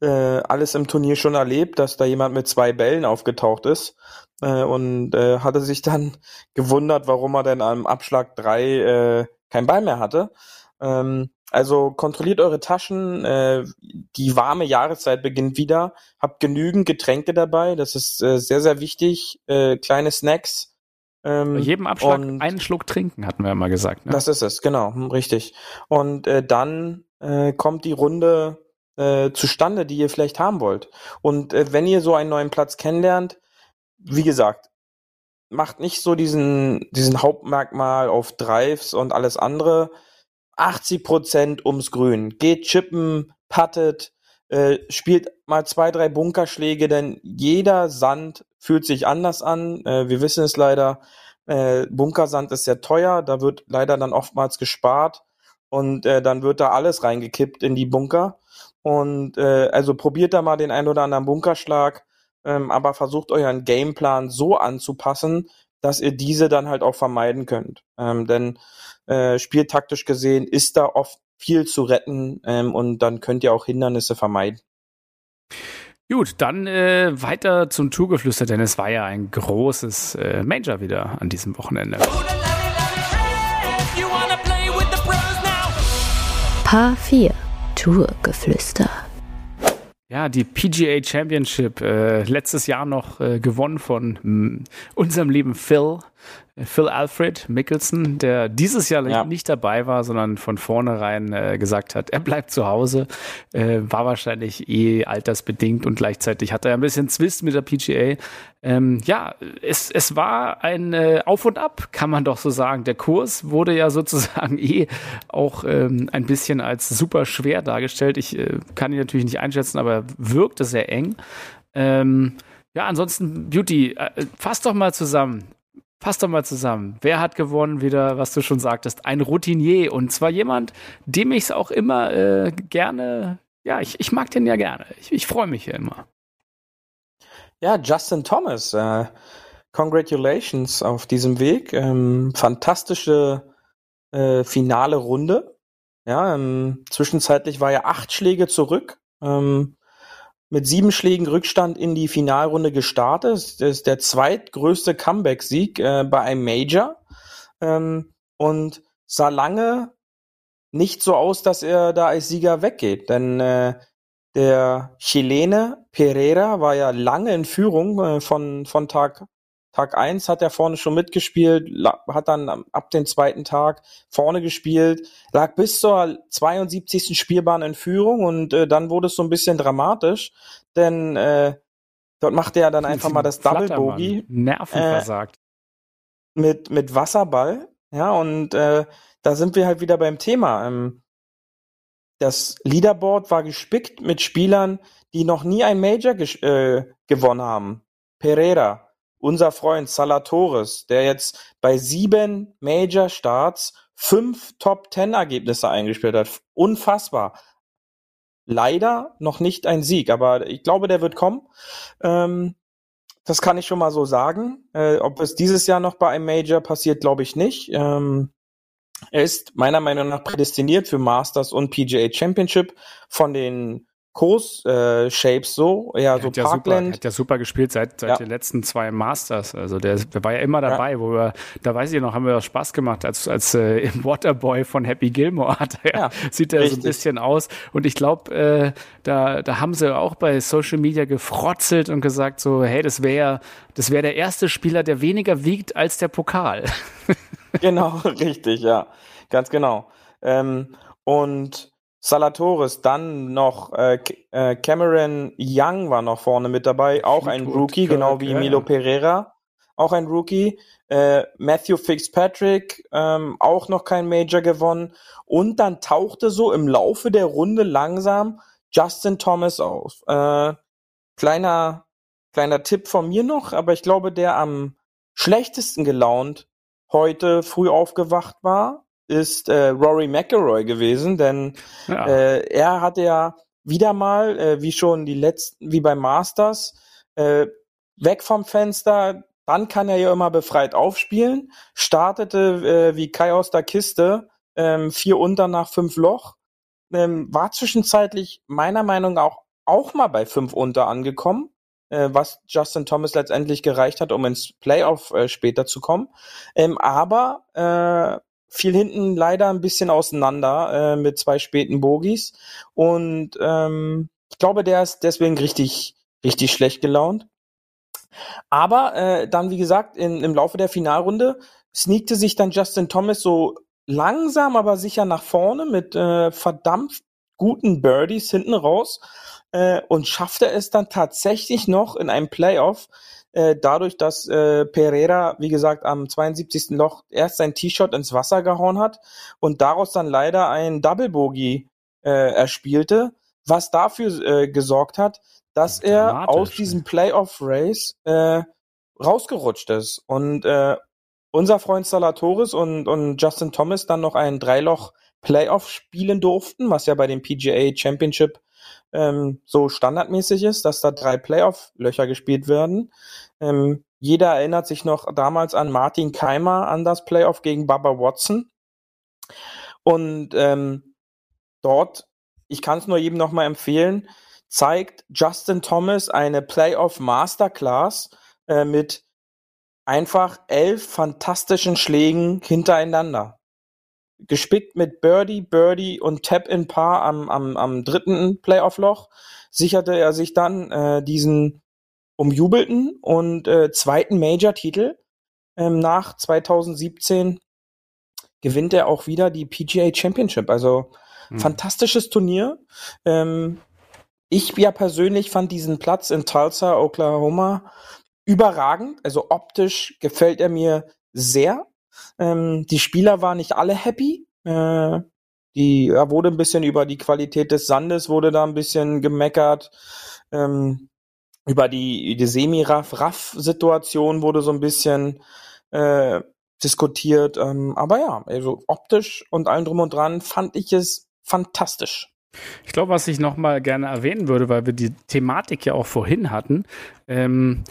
Äh, alles im Turnier schon erlebt, dass da jemand mit zwei Bällen aufgetaucht ist äh, und äh, hatte sich dann gewundert, warum er denn am Abschlag drei äh, kein Ball mehr hatte. Ähm, also kontrolliert eure Taschen. Äh, die warme Jahreszeit beginnt wieder. Habt genügend Getränke dabei. Das ist äh, sehr, sehr wichtig. Äh, kleine Snacks. Ähm, Bei jedem Abschlag einen Schluck trinken, hatten wir ja mal gesagt. Ne? Das ist es, genau, hm, richtig. Und äh, dann äh, kommt die Runde äh, zustande, die ihr vielleicht haben wollt. Und äh, wenn ihr so einen neuen Platz kennenlernt, wie gesagt, macht nicht so diesen, diesen Hauptmerkmal auf Drives und alles andere 80 Prozent ums Grün. Geht chippen, puttet, äh, spielt mal zwei, drei Bunkerschläge, denn jeder Sand fühlt sich anders an. Äh, wir wissen es leider, äh, Bunkersand ist sehr teuer, da wird leider dann oftmals gespart und äh, dann wird da alles reingekippt in die Bunker. Und äh, also probiert da mal den ein oder anderen Bunkerschlag, ähm, aber versucht euren Gameplan so anzupassen, dass ihr diese dann halt auch vermeiden könnt. Ähm, denn äh, spieltaktisch gesehen ist da oft viel zu retten ähm, und dann könnt ihr auch Hindernisse vermeiden. Gut, dann äh, weiter zum Tourgeflüster, denn es war ja ein großes äh, Major wieder an diesem Wochenende. Paar 4 Tourgeflüster. Ja, die PGA Championship, äh, letztes Jahr noch äh, gewonnen von mm, unserem lieben Phil. Phil Alfred Mickelson, der dieses Jahr ja. nicht dabei war, sondern von vornherein äh, gesagt hat, er bleibt zu Hause, äh, war wahrscheinlich eh altersbedingt und gleichzeitig hat er ein bisschen Zwist mit der PGA. Ähm, ja, es, es war ein äh, Auf und Ab, kann man doch so sagen. Der Kurs wurde ja sozusagen eh auch ähm, ein bisschen als super schwer dargestellt. Ich äh, kann ihn natürlich nicht einschätzen, aber er wirkte sehr eng. Ähm, ja, ansonsten, Beauty, äh, fass doch mal zusammen. Fass doch mal zusammen. Wer hat gewonnen? Wieder, was du schon sagtest, ein Routinier. Und zwar jemand, dem ich es auch immer äh, gerne, ja, ich, ich mag den ja gerne. Ich, ich freue mich ja immer. Ja, Justin Thomas. Äh, congratulations auf diesem Weg. Ähm, fantastische äh, finale Runde. Ja, ähm, zwischenzeitlich war er acht Schläge zurück. Ähm, mit sieben Schlägen Rückstand in die Finalrunde gestartet. Das ist der zweitgrößte Comeback-Sieg äh, bei einem Major ähm, und sah lange nicht so aus, dass er da als Sieger weggeht, denn äh, der Chilene Pereira war ja lange in Führung äh, von, von Tag Tag eins hat er vorne schon mitgespielt, hat dann ab dem zweiten Tag vorne gespielt, lag bis zur 72. Spielbahn in Führung und äh, dann wurde es so ein bisschen dramatisch, denn äh, dort machte er dann einfach mal das Double Bogey. Nerven äh, versagt. Mit, mit Wasserball, ja, und äh, da sind wir halt wieder beim Thema. Ähm, das Leaderboard war gespickt mit Spielern, die noch nie ein Major äh, gewonnen haben. Pereira, unser Freund Salatoris, der jetzt bei sieben Major-Starts fünf Top-Ten-Ergebnisse eingespielt hat. Unfassbar. Leider noch nicht ein Sieg, aber ich glaube, der wird kommen. Ähm, das kann ich schon mal so sagen. Äh, ob es dieses Jahr noch bei einem Major passiert, glaube ich nicht. Ähm, er ist meiner Meinung nach prädestiniert für Masters und PGA Championship von den Kurs-Shapes äh, so, ja, so hat ja Parkland. Super, hat ja super gespielt seit, seit ja. den letzten zwei Masters. Also der, der war ja immer dabei, ja. wo wir, da weiß ich noch, haben wir auch Spaß gemacht, als, als äh, im Waterboy von Happy Gilmore hat er, ja, sieht er so ein bisschen aus. Und ich glaube, äh, da, da haben sie auch bei Social Media gefrotzelt und gesagt so, hey, das wäre das wäre der erste Spieler, der weniger wiegt als der Pokal. genau, richtig, ja. Ganz genau. Ähm, und Salatoris, dann noch äh, äh, Cameron Young war noch vorne mit dabei, auch ein Rookie, Kirk, genau wie ja, Milo Pereira, auch ein Rookie. Äh, Matthew Fitzpatrick, ähm, auch noch kein Major gewonnen. Und dann tauchte so im Laufe der Runde langsam Justin Thomas auf. Äh, kleiner, kleiner Tipp von mir noch, aber ich glaube, der am schlechtesten gelaunt heute früh aufgewacht war, ist äh, Rory McIlroy gewesen, denn ja. äh, er hatte ja wieder mal, äh, wie schon die letzten, wie beim Masters, äh, weg vom Fenster, dann kann er ja immer befreit aufspielen, startete äh, wie Kai aus der Kiste, ähm, vier unter nach fünf Loch, ähm, war zwischenzeitlich meiner Meinung nach auch, auch mal bei fünf unter angekommen, äh, was Justin Thomas letztendlich gereicht hat, um ins Playoff äh, später zu kommen. Ähm, aber äh, fiel hinten leider ein bisschen auseinander äh, mit zwei späten Bogies. Und ähm, ich glaube, der ist deswegen richtig, richtig schlecht gelaunt. Aber äh, dann, wie gesagt, in, im Laufe der Finalrunde sneakte sich dann Justin Thomas so langsam, aber sicher nach vorne mit äh, verdammt guten Birdies hinten raus äh, und schaffte es dann tatsächlich noch in einem Playoff äh, dadurch, dass äh, Pereira, wie gesagt, am 72. Loch erst sein T-Shirt ins Wasser gehauen hat und daraus dann leider ein Double Bogey äh, erspielte, was dafür äh, gesorgt hat, dass er aus diesem Playoff Race äh, rausgerutscht ist und äh, unser Freund Salatoris und, und Justin Thomas dann noch ein Dreiloch Playoff spielen durften, was ja bei dem PGA Championship ähm, so standardmäßig ist, dass da drei Playoff-Löcher gespielt werden. Ähm, jeder erinnert sich noch damals an Martin Keimer an das Playoff gegen Baba Watson. Und ähm, dort, ich kann es nur jedem nochmal empfehlen, zeigt Justin Thomas eine Playoff Masterclass äh, mit einfach elf fantastischen Schlägen hintereinander gespickt mit Birdie, Birdie und Tap in Par am, am, am dritten Playoff-Loch sicherte er sich dann äh, diesen umjubelten und äh, zweiten Major-Titel. Ähm, nach 2017 gewinnt er auch wieder die PGA Championship. Also hm. fantastisches Turnier. Ähm, ich ja persönlich fand diesen Platz in Tulsa, Oklahoma, überragend. Also optisch gefällt er mir sehr. Ähm, die Spieler waren nicht alle happy. Äh, die, da wurde ein bisschen über die Qualität des Sandes wurde da ein bisschen gemeckert. Ähm, über die, die Semi-Raff-Raff-Situation wurde so ein bisschen äh, diskutiert. Ähm, aber ja, also optisch und allem drum und dran fand ich es fantastisch. Ich glaube, was ich noch mal gerne erwähnen würde, weil wir die Thematik ja auch vorhin hatten, ähm,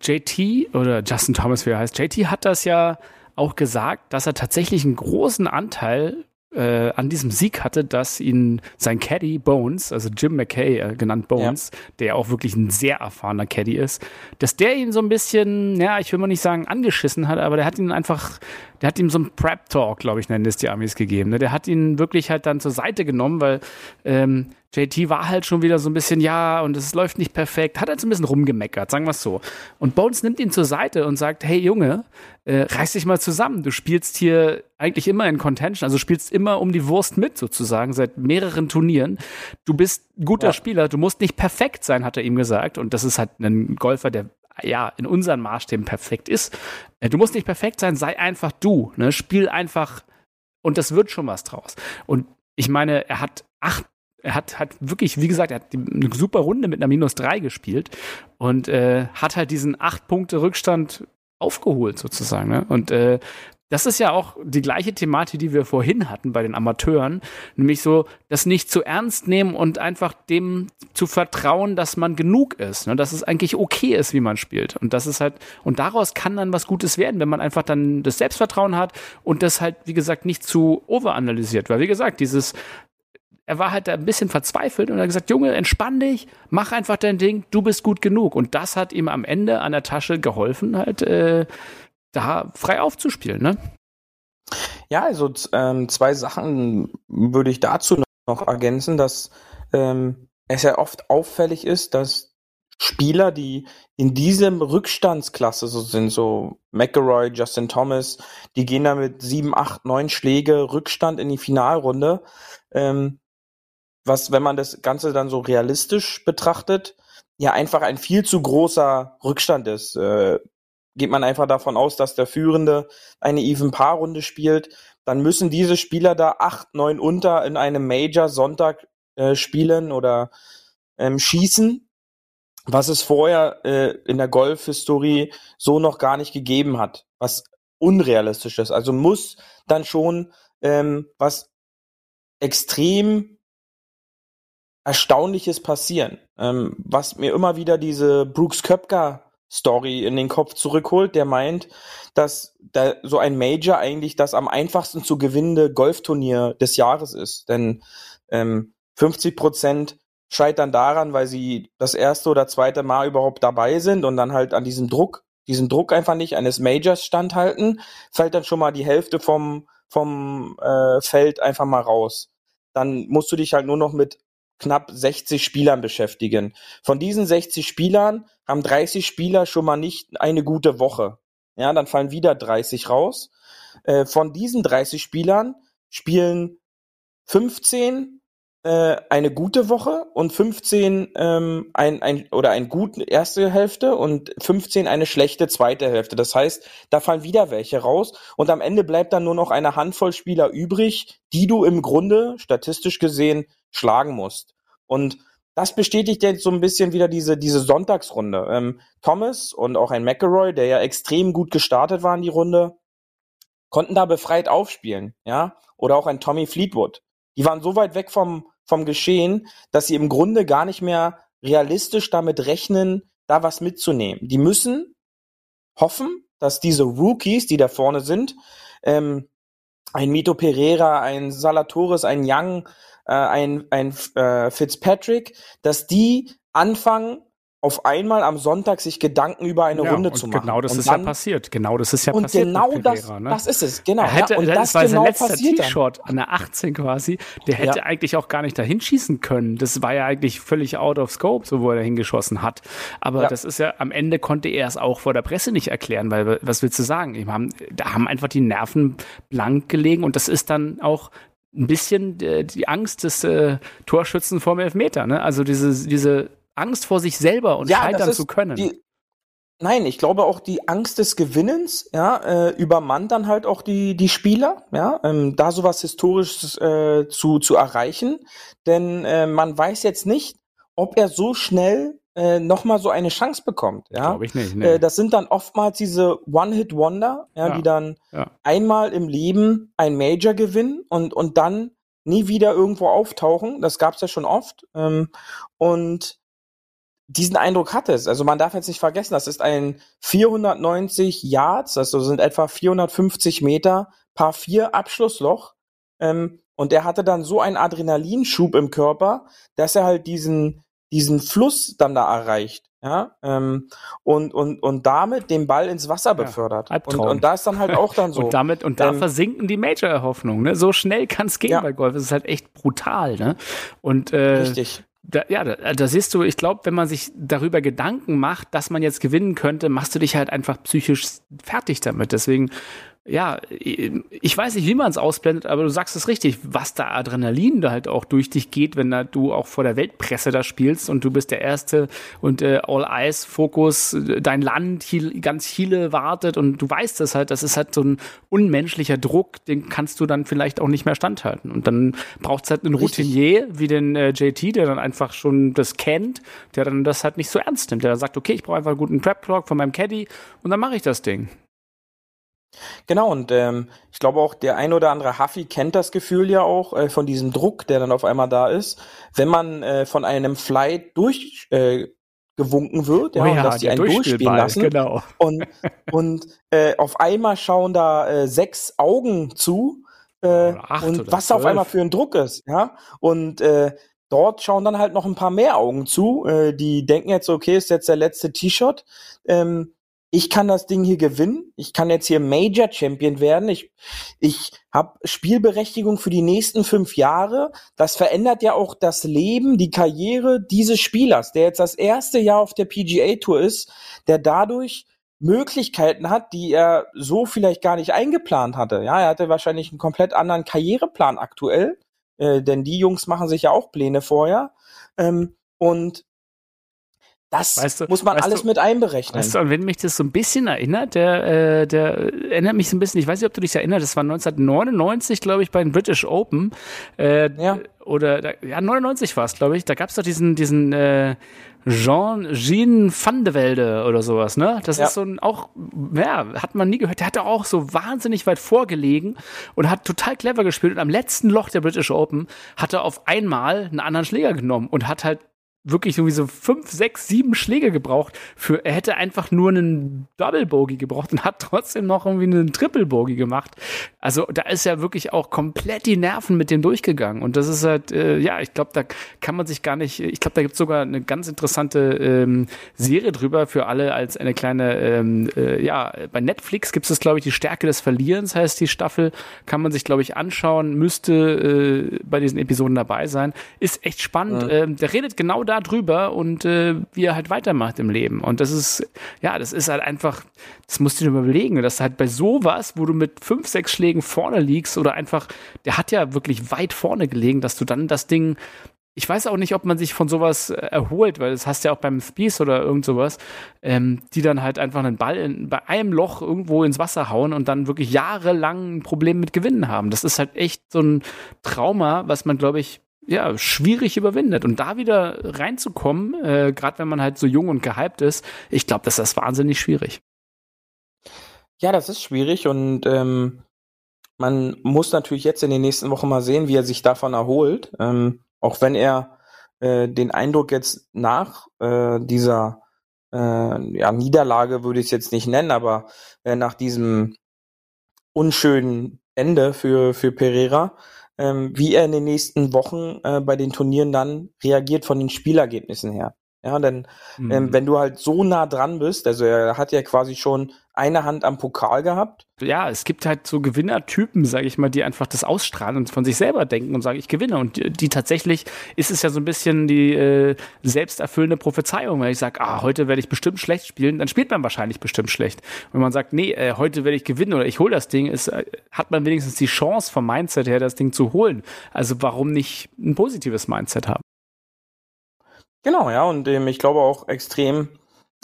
JT oder Justin Thomas, wie er heißt, JT hat das ja auch gesagt, dass er tatsächlich einen großen Anteil äh, an diesem Sieg hatte, dass ihn sein Caddy Bones, also Jim McKay äh, genannt Bones, ja. der auch wirklich ein sehr erfahrener Caddy ist, dass der ihn so ein bisschen, ja, ich will mal nicht sagen angeschissen hat, aber der hat ihn einfach, der hat ihm so einen Prep Talk, glaube ich, nennen es die Amis gegeben. Ne? Der hat ihn wirklich halt dann zur Seite genommen, weil ähm, JT war halt schon wieder so ein bisschen, ja, und es läuft nicht perfekt, hat halt so ein bisschen rumgemeckert, sagen wir es so. Und Bones nimmt ihn zur Seite und sagt, hey Junge, äh, reiß dich mal zusammen. Du spielst hier eigentlich immer in Contention, also spielst immer um die Wurst mit sozusagen, seit mehreren Turnieren. Du bist ein guter ja. Spieler, du musst nicht perfekt sein, hat er ihm gesagt. Und das ist halt ein Golfer, der ja, in unseren Maßstäben perfekt ist. Äh, du musst nicht perfekt sein, sei einfach du. Ne? Spiel einfach und das wird schon was draus. Und ich meine, er hat acht, er hat, hat wirklich, wie gesagt, er hat eine super Runde mit einer Minus drei gespielt und äh, hat halt diesen acht Punkte Rückstand aufgeholt sozusagen. Ne? Und äh, das ist ja auch die gleiche Thematik, die wir vorhin hatten bei den Amateuren, nämlich so, das nicht zu ernst nehmen und einfach dem zu vertrauen, dass man genug ist, ne? dass es eigentlich okay ist, wie man spielt. Und das ist halt, und daraus kann dann was Gutes werden, wenn man einfach dann das Selbstvertrauen hat und das halt, wie gesagt, nicht zu overanalysiert. Weil, wie gesagt, dieses, er war halt da ein bisschen verzweifelt und hat gesagt, Junge, entspann dich, mach einfach dein Ding, du bist gut genug. Und das hat ihm am Ende an der Tasche geholfen, halt, äh, da frei aufzuspielen, ne? Ja, also ähm, zwei Sachen würde ich dazu noch ergänzen, dass ähm, es ja oft auffällig ist, dass Spieler, die in diesem Rückstandsklasse so sind, so McElroy, Justin Thomas, die gehen da mit sieben, acht, neun Schläge Rückstand in die Finalrunde. Ähm, was, wenn man das Ganze dann so realistisch betrachtet, ja einfach ein viel zu großer Rückstand ist. Äh, geht man einfach davon aus, dass der Führende eine Even-Paar-Runde spielt, dann müssen diese Spieler da acht, neun unter in einem Major Sonntag äh, spielen oder ähm, schießen, was es vorher äh, in der Golf-Historie so noch gar nicht gegeben hat, was unrealistisch ist. Also muss dann schon ähm, was extrem Erstaunliches passieren. Ähm, was mir immer wieder diese Brooks Köpker Story in den Kopf zurückholt, der meint, dass da so ein Major eigentlich das am einfachsten zu gewinnende Golfturnier des Jahres ist. Denn ähm, 50 Prozent scheitern daran, weil sie das erste oder zweite Mal überhaupt dabei sind und dann halt an diesem Druck, diesen Druck einfach nicht eines Majors standhalten, fällt dann schon mal die Hälfte vom, vom äh, Feld einfach mal raus. Dann musst du dich halt nur noch mit knapp 60 Spielern beschäftigen. Von diesen 60 Spielern haben 30 Spieler schon mal nicht eine gute Woche. Ja, dann fallen wieder 30 raus. Äh, von diesen 30 Spielern spielen 15 äh, eine gute Woche und 15 ähm, ein, ein oder eine gute erste Hälfte und 15 eine schlechte zweite Hälfte. Das heißt, da fallen wieder welche raus und am Ende bleibt dann nur noch eine Handvoll Spieler übrig, die du im Grunde statistisch gesehen schlagen musst. Und das bestätigt jetzt so ein bisschen wieder diese, diese Sonntagsrunde. Ähm, Thomas und auch ein McElroy, der ja extrem gut gestartet war in die Runde, konnten da befreit aufspielen, ja. Oder auch ein Tommy Fleetwood. Die waren so weit weg vom, vom Geschehen, dass sie im Grunde gar nicht mehr realistisch damit rechnen, da was mitzunehmen. Die müssen hoffen, dass diese Rookies, die da vorne sind, ähm, ein Mito Pereira, ein Salatoris, ein Young, äh, ein, ein äh, Fitzpatrick, dass die anfangen, auf einmal am Sonntag sich Gedanken über eine ja, Runde zu machen. Genau das und ist dann, ja passiert. Genau das ist ja und passiert. Genau Pereira, das, ne? das ist es, genau. Er hätte, ja, und das, das war genau sein letzter T-Shot an der 18 quasi. Der hätte ja. eigentlich auch gar nicht dahin schießen können. Das war ja eigentlich völlig out of scope, so wo er dahin geschossen hat. Aber das ist ja, am Ende konnte er es auch vor der Presse nicht erklären, weil was willst du sagen? Haben, da haben einfach die Nerven blank gelegen und das ist dann auch ein bisschen äh, die Angst des äh, Torschützen vorm Elfmeter, ne? Also diese, diese Angst vor sich selber und ja, scheitern zu können. Die, nein, ich glaube auch die Angst des Gewinnens, ja, äh, übermannt dann halt auch die, die Spieler, ja, ähm, da sowas Historisches äh, zu, zu erreichen. Denn äh, man weiß jetzt nicht, ob er so schnell äh, nochmal so eine Chance bekommt. Ja? Glaube ich nicht. Nee. Äh, das sind dann oftmals diese One-Hit-Wonder, ja, ja, die dann ja. einmal im Leben ein Major gewinnen und, und dann nie wieder irgendwo auftauchen. Das gab's ja schon oft. Ähm, und diesen Eindruck hat es. Also man darf jetzt nicht vergessen, das ist ein 490 Yards, also sind etwa 450 Meter, Paar 4 Abschlussloch. Ähm, und er hatte dann so einen Adrenalinschub im Körper, dass er halt diesen diesen Fluss dann da erreicht. ja, ähm, und, und, und damit den Ball ins Wasser befördert. Ja, und, und da ist dann halt auch dann so. und damit, und da ähm, versinken die Major-Erhoffnungen, ne? So schnell kann es gehen ja. bei Golf. Es ist halt echt brutal, ne? Und äh, Richtig. Da, ja, da, da siehst du, ich glaube, wenn man sich darüber Gedanken macht, dass man jetzt gewinnen könnte, machst du dich halt einfach psychisch fertig damit. Deswegen ja, ich weiß nicht, wie man es ausblendet, aber du sagst es richtig, was da Adrenalin da halt auch durch dich geht, wenn da du auch vor der Weltpresse da spielst und du bist der Erste und äh, All Eyes, Fokus, dein Land, hier, ganz Chile wartet und du weißt es halt, das ist halt so ein unmenschlicher Druck, den kannst du dann vielleicht auch nicht mehr standhalten. Und dann braucht es halt einen richtig. Routinier wie den äh, JT, der dann einfach schon das kennt, der dann das halt nicht so ernst nimmt, der dann sagt, okay, ich brauche einfach einen guten Prep Clock von meinem Caddy und dann mache ich das Ding. Genau, und ähm, ich glaube auch, der ein oder andere Huffy kennt das Gefühl ja auch äh, von diesem Druck, der dann auf einmal da ist, wenn man äh, von einem Flight durch äh, wird, ja, oh ja, und dass die einen durchspielen lassen. Genau. Und, und äh, auf einmal schauen da äh, sechs Augen zu äh, und was auf einmal für ein Druck ist, ja. Und dort schauen dann halt noch ein paar mehr Augen zu, die denken jetzt, okay, ist jetzt der letzte T-Shirt. Ähm, ich kann das Ding hier gewinnen. Ich kann jetzt hier Major Champion werden. Ich, ich habe Spielberechtigung für die nächsten fünf Jahre. Das verändert ja auch das Leben, die Karriere dieses Spielers, der jetzt das erste Jahr auf der PGA Tour ist, der dadurch Möglichkeiten hat, die er so vielleicht gar nicht eingeplant hatte. Ja, er hatte wahrscheinlich einen komplett anderen Karriereplan aktuell, äh, denn die Jungs machen sich ja auch Pläne vorher. Ähm, und das weißt du, muss man alles du, mit einberechnen. Weißt du, und wenn mich das so ein bisschen erinnert, der, äh, der erinnert mich so ein bisschen, ich weiß nicht, ob du dich erinnerst, das war 1999, glaube ich, bei den British Open. Äh, ja. Oder, ja, 99 war es, glaube ich. Da gab es doch diesen, diesen äh, Jean Jean van de Velde oder sowas, ne? Das ja. ist so ein auch, ja, hat man nie gehört. Der hat auch so wahnsinnig weit vorgelegen und hat total clever gespielt. Und am letzten Loch der British Open hat er auf einmal einen anderen Schläger genommen und hat halt wirklich irgendwie so fünf, sechs, sieben Schläge gebraucht. Für, er hätte einfach nur einen Double Bogey gebraucht und hat trotzdem noch irgendwie einen Triple Bogey gemacht. Also da ist ja wirklich auch komplett die Nerven mit dem durchgegangen. Und das ist halt, äh, ja, ich glaube, da kann man sich gar nicht, ich glaube, da gibt es sogar eine ganz interessante ähm, Serie drüber für alle als eine kleine, ähm, äh, ja, bei Netflix gibt es, glaube ich, die Stärke des Verlierens, heißt die Staffel. Kann man sich, glaube ich, anschauen, müsste äh, bei diesen Episoden dabei sein. Ist echt spannend. Mhm. Ähm, der redet genau da drüber und äh, wie er halt weitermacht im Leben. Und das ist, ja, das ist halt einfach, das musst du dir überlegen, dass halt bei sowas, wo du mit fünf, sechs Schlägen vorne liegst oder einfach, der hat ja wirklich weit vorne gelegen, dass du dann das Ding ich weiß auch nicht, ob man sich von sowas äh, erholt, weil das hast ja auch beim Speed oder irgend sowas, ähm, die dann halt einfach einen Ball in, bei einem Loch irgendwo ins Wasser hauen und dann wirklich jahrelang ein Problem mit Gewinnen haben. Das ist halt echt so ein Trauma, was man, glaube ich, ja, schwierig überwindet. Und da wieder reinzukommen, äh, gerade wenn man halt so jung und gehypt ist, ich glaube, das ist wahnsinnig schwierig. Ja, das ist schwierig und ähm, man muss natürlich jetzt in den nächsten Wochen mal sehen, wie er sich davon erholt. Ähm, auch wenn er äh, den Eindruck jetzt nach äh, dieser äh, ja, Niederlage würde ich es jetzt nicht nennen, aber äh, nach diesem unschönen Ende für, für Pereira, wie er in den nächsten Wochen äh, bei den Turnieren dann reagiert von den Spielergebnissen her. Ja, denn ähm, mhm. ähm, wenn du halt so nah dran bist, also er hat ja quasi schon eine Hand am Pokal gehabt. Ja, es gibt halt so Gewinnertypen, sage ich mal, die einfach das ausstrahlen und von sich selber denken und sagen, ich gewinne. Und die, die tatsächlich ist es ja so ein bisschen die äh, selbsterfüllende Prophezeiung. Wenn ich sage, ah, heute werde ich bestimmt schlecht spielen, dann spielt man wahrscheinlich bestimmt schlecht. Wenn man sagt, nee, äh, heute werde ich gewinnen oder ich hole das Ding, ist, äh, hat man wenigstens die Chance vom Mindset her, das Ding zu holen. Also warum nicht ein positives Mindset haben? Genau, ja, und ähm, ich glaube auch extrem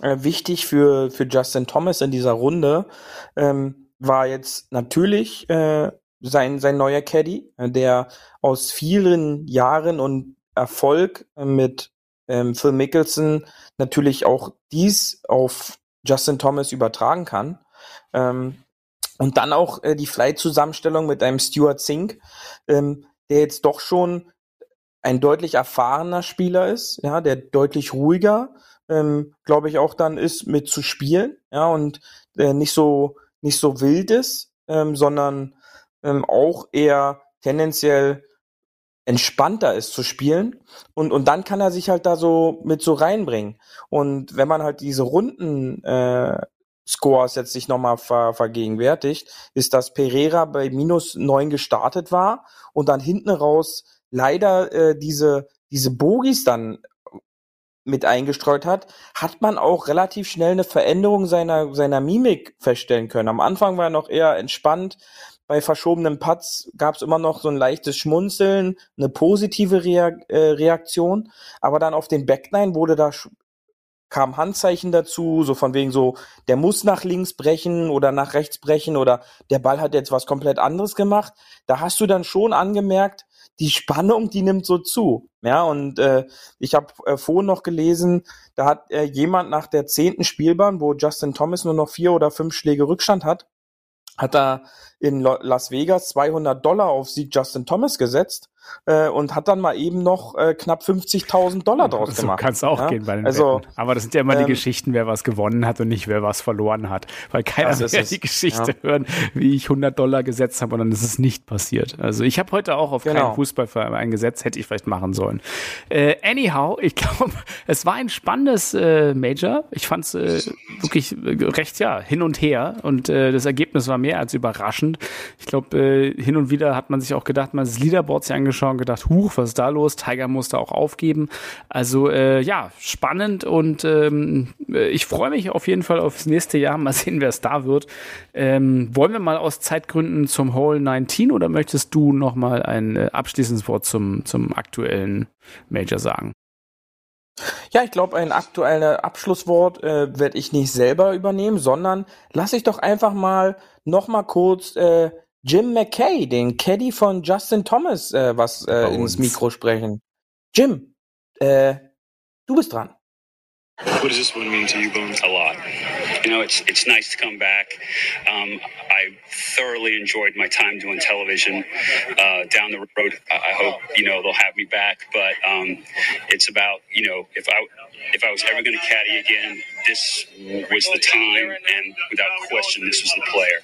äh, wichtig für, für Justin Thomas in dieser Runde ähm, war jetzt natürlich äh, sein, sein neuer Caddy, äh, der aus vielen Jahren und Erfolg mit ähm, Phil Mickelson natürlich auch dies auf Justin Thomas übertragen kann. Ähm, und dann auch äh, die Flight-Zusammenstellung mit einem Stuart Sink, ähm, der jetzt doch schon ein deutlich erfahrener Spieler ist, ja, der deutlich ruhiger, ähm, glaube ich, auch dann ist, mit zu spielen, ja, und äh, nicht so nicht so wild ist, ähm, sondern ähm, auch eher tendenziell entspannter ist zu spielen. Und und dann kann er sich halt da so mit so reinbringen. Und wenn man halt diese Runden äh, Scores jetzt sich nochmal ver vergegenwärtigt, ist, dass Pereira bei minus neun gestartet war und dann hinten raus leider äh, diese diese Bogies dann mit eingestreut hat, hat man auch relativ schnell eine Veränderung seiner seiner Mimik feststellen können. Am Anfang war er noch eher entspannt, bei verschobenen Putts gab es immer noch so ein leichtes Schmunzeln, eine positive Rea äh, Reaktion, aber dann auf den Backline wurde da kam Handzeichen dazu, so von wegen so, der muss nach links brechen oder nach rechts brechen oder der Ball hat jetzt was komplett anderes gemacht. Da hast du dann schon angemerkt, die Spannung, die nimmt so zu. Ja, und äh, ich habe äh, vorhin noch gelesen, da hat äh, jemand nach der zehnten Spielbahn, wo Justin Thomas nur noch vier oder fünf Schläge Rückstand hat, hat er in Las Vegas 200 Dollar auf Sieg Justin Thomas gesetzt äh, und hat dann mal eben noch äh, knapp 50.000 Dollar draus so gemacht. kann es auch ja? gehen bei den also, Wetten. Aber das sind ja immer ähm, die Geschichten, wer was gewonnen hat und nicht wer was verloren hat. Weil keiner will die Geschichte ja. hören, wie ich 100 Dollar gesetzt habe und dann ist es nicht passiert. Also ich habe heute auch auf Genau. keinen Fußballverein gesetzt, hätte ich vielleicht machen sollen. Äh, anyhow, ich glaube, es war ein spannendes äh, Major. Ich fand es äh, wirklich äh, recht, ja, hin und her und das Ergebnis war mehr als überraschend. Ich glaube, hin und wieder hat man sich auch gedacht, man das Leaderboard sich angeschaut und gedacht, huch, was ist da los? Tiger musste auch aufgeben. Also äh, ja, spannend und ähm, äh, ich freue mich auf jeden Fall aufs nächste Jahr. Mal sehen, wer es da wird. Ähm, wollen wir mal aus Zeitgründen zum Hole 19 oder möchtest du noch mal ein äh, abschließendes Wort zum, zum aktuellen Major sagen? Ja, ich glaube, ein aktuelles Abschlusswort äh, werde ich nicht selber übernehmen, sondern lass ich doch einfach mal noch mal kurz äh, Jim McKay, den Caddy von Justin Thomas, äh, was äh, ins. Mikro sprechen. Jim, äh, du bist dran. What does this one mean to you, Bones? a lot. You know, it's it's nice to come back. Um, I thoroughly enjoyed my time doing television. Uh, down the road, I hope you know they'll have me back. But um, it's about you know if I if I was ever going to caddy again, this was the time, and without question, this was the player.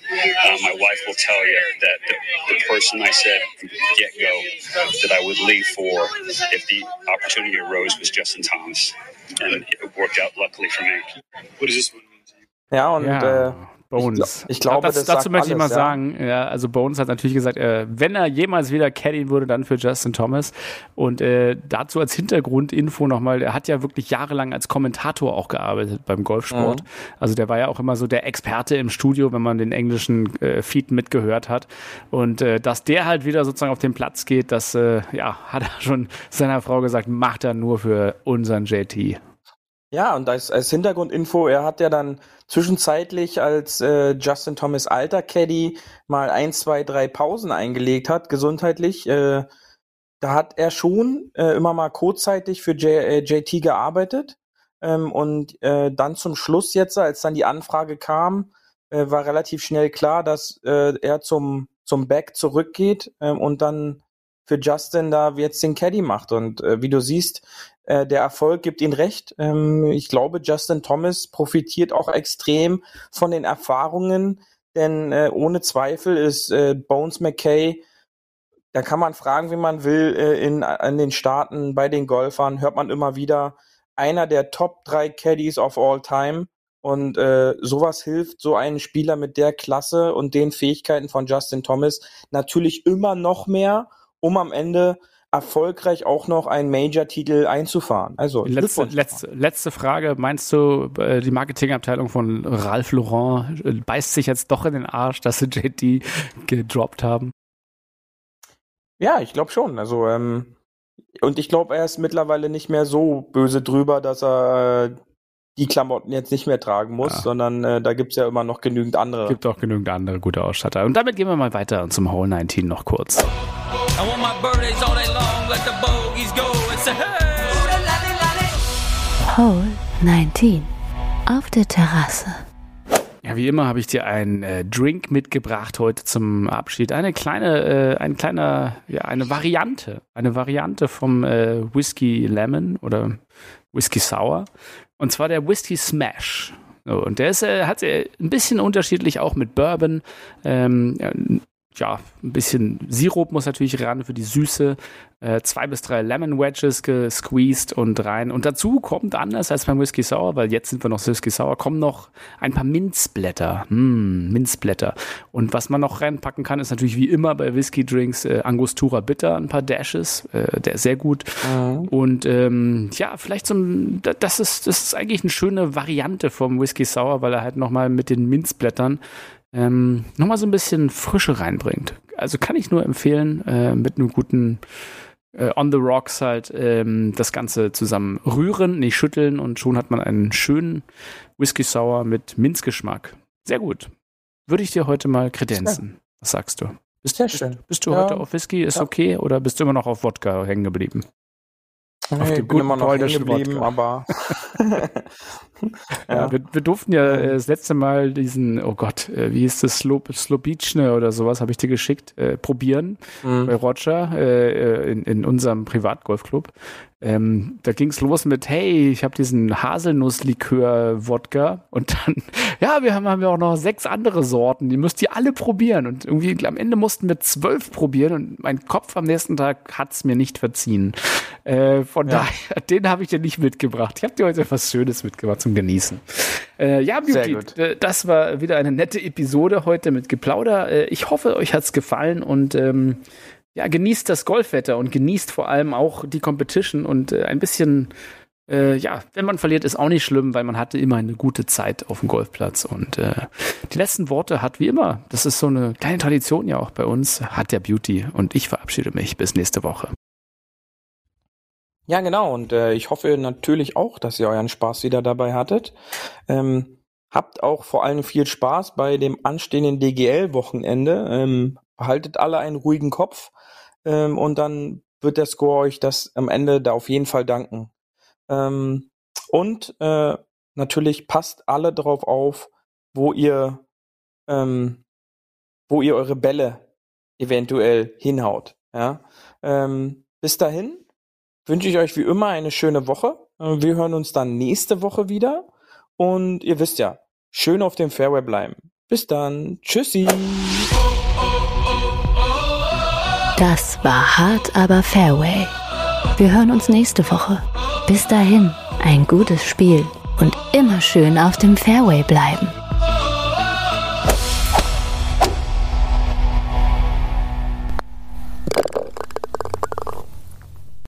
Uh, my wife will tell you that the, the person I said get go that I would leave for if the opportunity arose was Justin Thomas, and it worked out luckily for me. What does this one mean to you? Ja, und Ja, äh, uh, Bones. ich glaube, das, das dazu möchte ich mal alles, ja. sagen, ja, also Bones hat natürlich gesagt, äh, wenn er jemals wieder caddien würde, dann für Justin Thomas. Und äh, dazu als Hintergrundinfo nochmal, er hat ja wirklich jahrelang als Kommentator auch gearbeitet beim Golfsport. Mhm. Also der war ja auch immer so der Experte im Studio, wenn man den englischen äh, Feed mitgehört hat. Und äh, dass der halt wieder sozusagen auf den Platz geht, das äh, ja, hat er schon seiner Frau gesagt, macht er nur für unseren JT. Ja, und als, als Hintergrundinfo, er hat ja dann zwischenzeitlich als äh, Justin Thomas alter Caddy mal ein, zwei, drei Pausen eingelegt hat, gesundheitlich. Äh, da hat er schon äh, immer mal kurzzeitig für J, äh, JT gearbeitet. Ähm, und äh, dann zum Schluss jetzt, als dann die Anfrage kam, äh, war relativ schnell klar, dass äh, er zum, zum Back zurückgeht ähm, und dann für Justin da jetzt den Caddy macht. Und äh, wie du siehst, äh, der Erfolg gibt ihm recht. Ähm, ich glaube, Justin Thomas profitiert auch extrem von den Erfahrungen, denn äh, ohne Zweifel ist äh, Bones McKay, da kann man fragen, wie man will, äh, in, in den Staaten bei den Golfern hört man immer wieder einer der Top drei Caddies of all time. Und äh, sowas hilft so einen Spieler mit der Klasse und den Fähigkeiten von Justin Thomas natürlich immer noch mehr, um am Ende erfolgreich auch noch einen Major-Titel einzufahren. Also Letzte, letzte, letzte Frage. Meinst du, äh, die Marketingabteilung von Ralph Lauren äh, beißt sich jetzt doch in den Arsch, dass sie JT gedroppt haben? Ja, ich glaube schon. Also ähm, und ich glaube, er ist mittlerweile nicht mehr so böse drüber, dass er die Klamotten jetzt nicht mehr tragen muss, Ja. sondern äh, da gibt's ja immer noch genügend andere. Gibt auch genügend andere gute Ausstatter. Und damit gehen wir mal weiter zum Hole 19 noch kurz. I want my birthdays all day long, let the bogeys go and say, hey! Hole 19. Auf der Terrasse. Ja, wie immer habe ich dir einen äh, Drink mitgebracht heute zum Abschied. Eine kleine, äh, ein kleiner, ja, eine Variante, eine Variante vom äh, Whisky Lemon oder Whisky Sour. Und zwar der Whisky Smash. Und der ist, äh, hat äh, ein bisschen unterschiedlich auch mit Bourbon. Ähm, ja, ein bisschen Sirup muss natürlich ran für die Süße. Äh, zwei bis drei Lemon Wedges gesqueezed und rein. Und dazu kommt anders als beim Whisky Sour, weil jetzt sind wir noch Whisky Sour, kommen noch ein paar Minzblätter. Hm, Minzblätter. Und was man noch reinpacken kann, ist natürlich wie immer bei Whisky Drinks äh, Angostura Bitter, ein paar Dashes. Äh, der ist sehr gut. Mhm. Und ähm, ja, vielleicht so ein, das ist, das ist eigentlich eine schöne Variante vom Whisky Sour, weil er halt nochmal mit den Minzblättern ähm, nochmal so ein bisschen Frische reinbringt. Also kann ich nur empfehlen, äh, mit einem guten äh, On the Rocks halt ähm, das Ganze zusammen rühren, nicht schütteln und schon hat man einen schönen Whisky Sour mit Minzgeschmack. Sehr gut. Würde ich dir heute mal kredenzen. Was sagst du? Bist, Sehr schön. Bist, bist du Ja. heute auf Whisky? Ist Ja. okay? Oder bist du immer noch auf Wodka hängen geblieben? Auf Nee, dem ich bin immer noch hängen geblieben, aber Ja, wir, wir durften ja äh, das letzte Mal diesen, oh Gott, äh, wie hieß das, Slob, Slobitschne oder sowas, habe ich dir geschickt, äh, probieren bei Mhm. Roger äh, äh, in, in unserem Privatgolfclub. Ähm, da ging's los mit, hey, ich habe diesen Haselnusslikör-Wodka und dann, ja, wir haben, haben ja auch noch sechs andere Sorten, die müsst ihr alle probieren und irgendwie am Ende mussten wir zwölf probieren und mein Kopf am nächsten Tag hat's mir nicht verziehen. Äh, von Ja. daher, den habe ich dir nicht mitgebracht. Ich habe dir heute was Schönes mitgebracht zum Genießen. Äh, ja, Beauty, äh, das war wieder eine nette Episode heute mit Geplauder. Äh, ich hoffe, euch hat's gefallen und ähm, ja, genießt das Golfwetter und genießt vor allem auch die Competition und äh, ein bisschen, äh, ja, wenn man verliert, ist auch nicht schlimm, weil man hatte immer eine gute Zeit auf dem Golfplatz und die letzten Worte hat wie immer, das ist so eine kleine Tradition ja auch bei uns, hat der Beauty und ich verabschiede mich bis nächste Woche. Ja, genau. Und äh, ich hoffe natürlich auch, dass ihr euren Spaß wieder dabei hattet. Ähm, habt auch vor allem viel Spaß bei dem anstehenden DGL-Wochenende. Ähm, behaltet alle einen ruhigen Kopf ähm, und dann wird der Score euch das am Ende da auf jeden Fall danken. Ähm, und äh, natürlich passt alle drauf auf, wo ihr ähm, wo ihr eure Bälle eventuell hinhaut. Ja? Ähm, bis dahin wünsche ich euch wie immer eine schöne Woche. Äh, Wir hören uns dann nächste Woche wieder. Und ihr wisst ja, schön auf dem Fairway bleiben. Bis dann. Tschüssi. Das war hart, aber Fairway. Wir hören uns nächste Woche. Bis dahin, ein gutes Spiel und immer schön auf dem Fairway bleiben.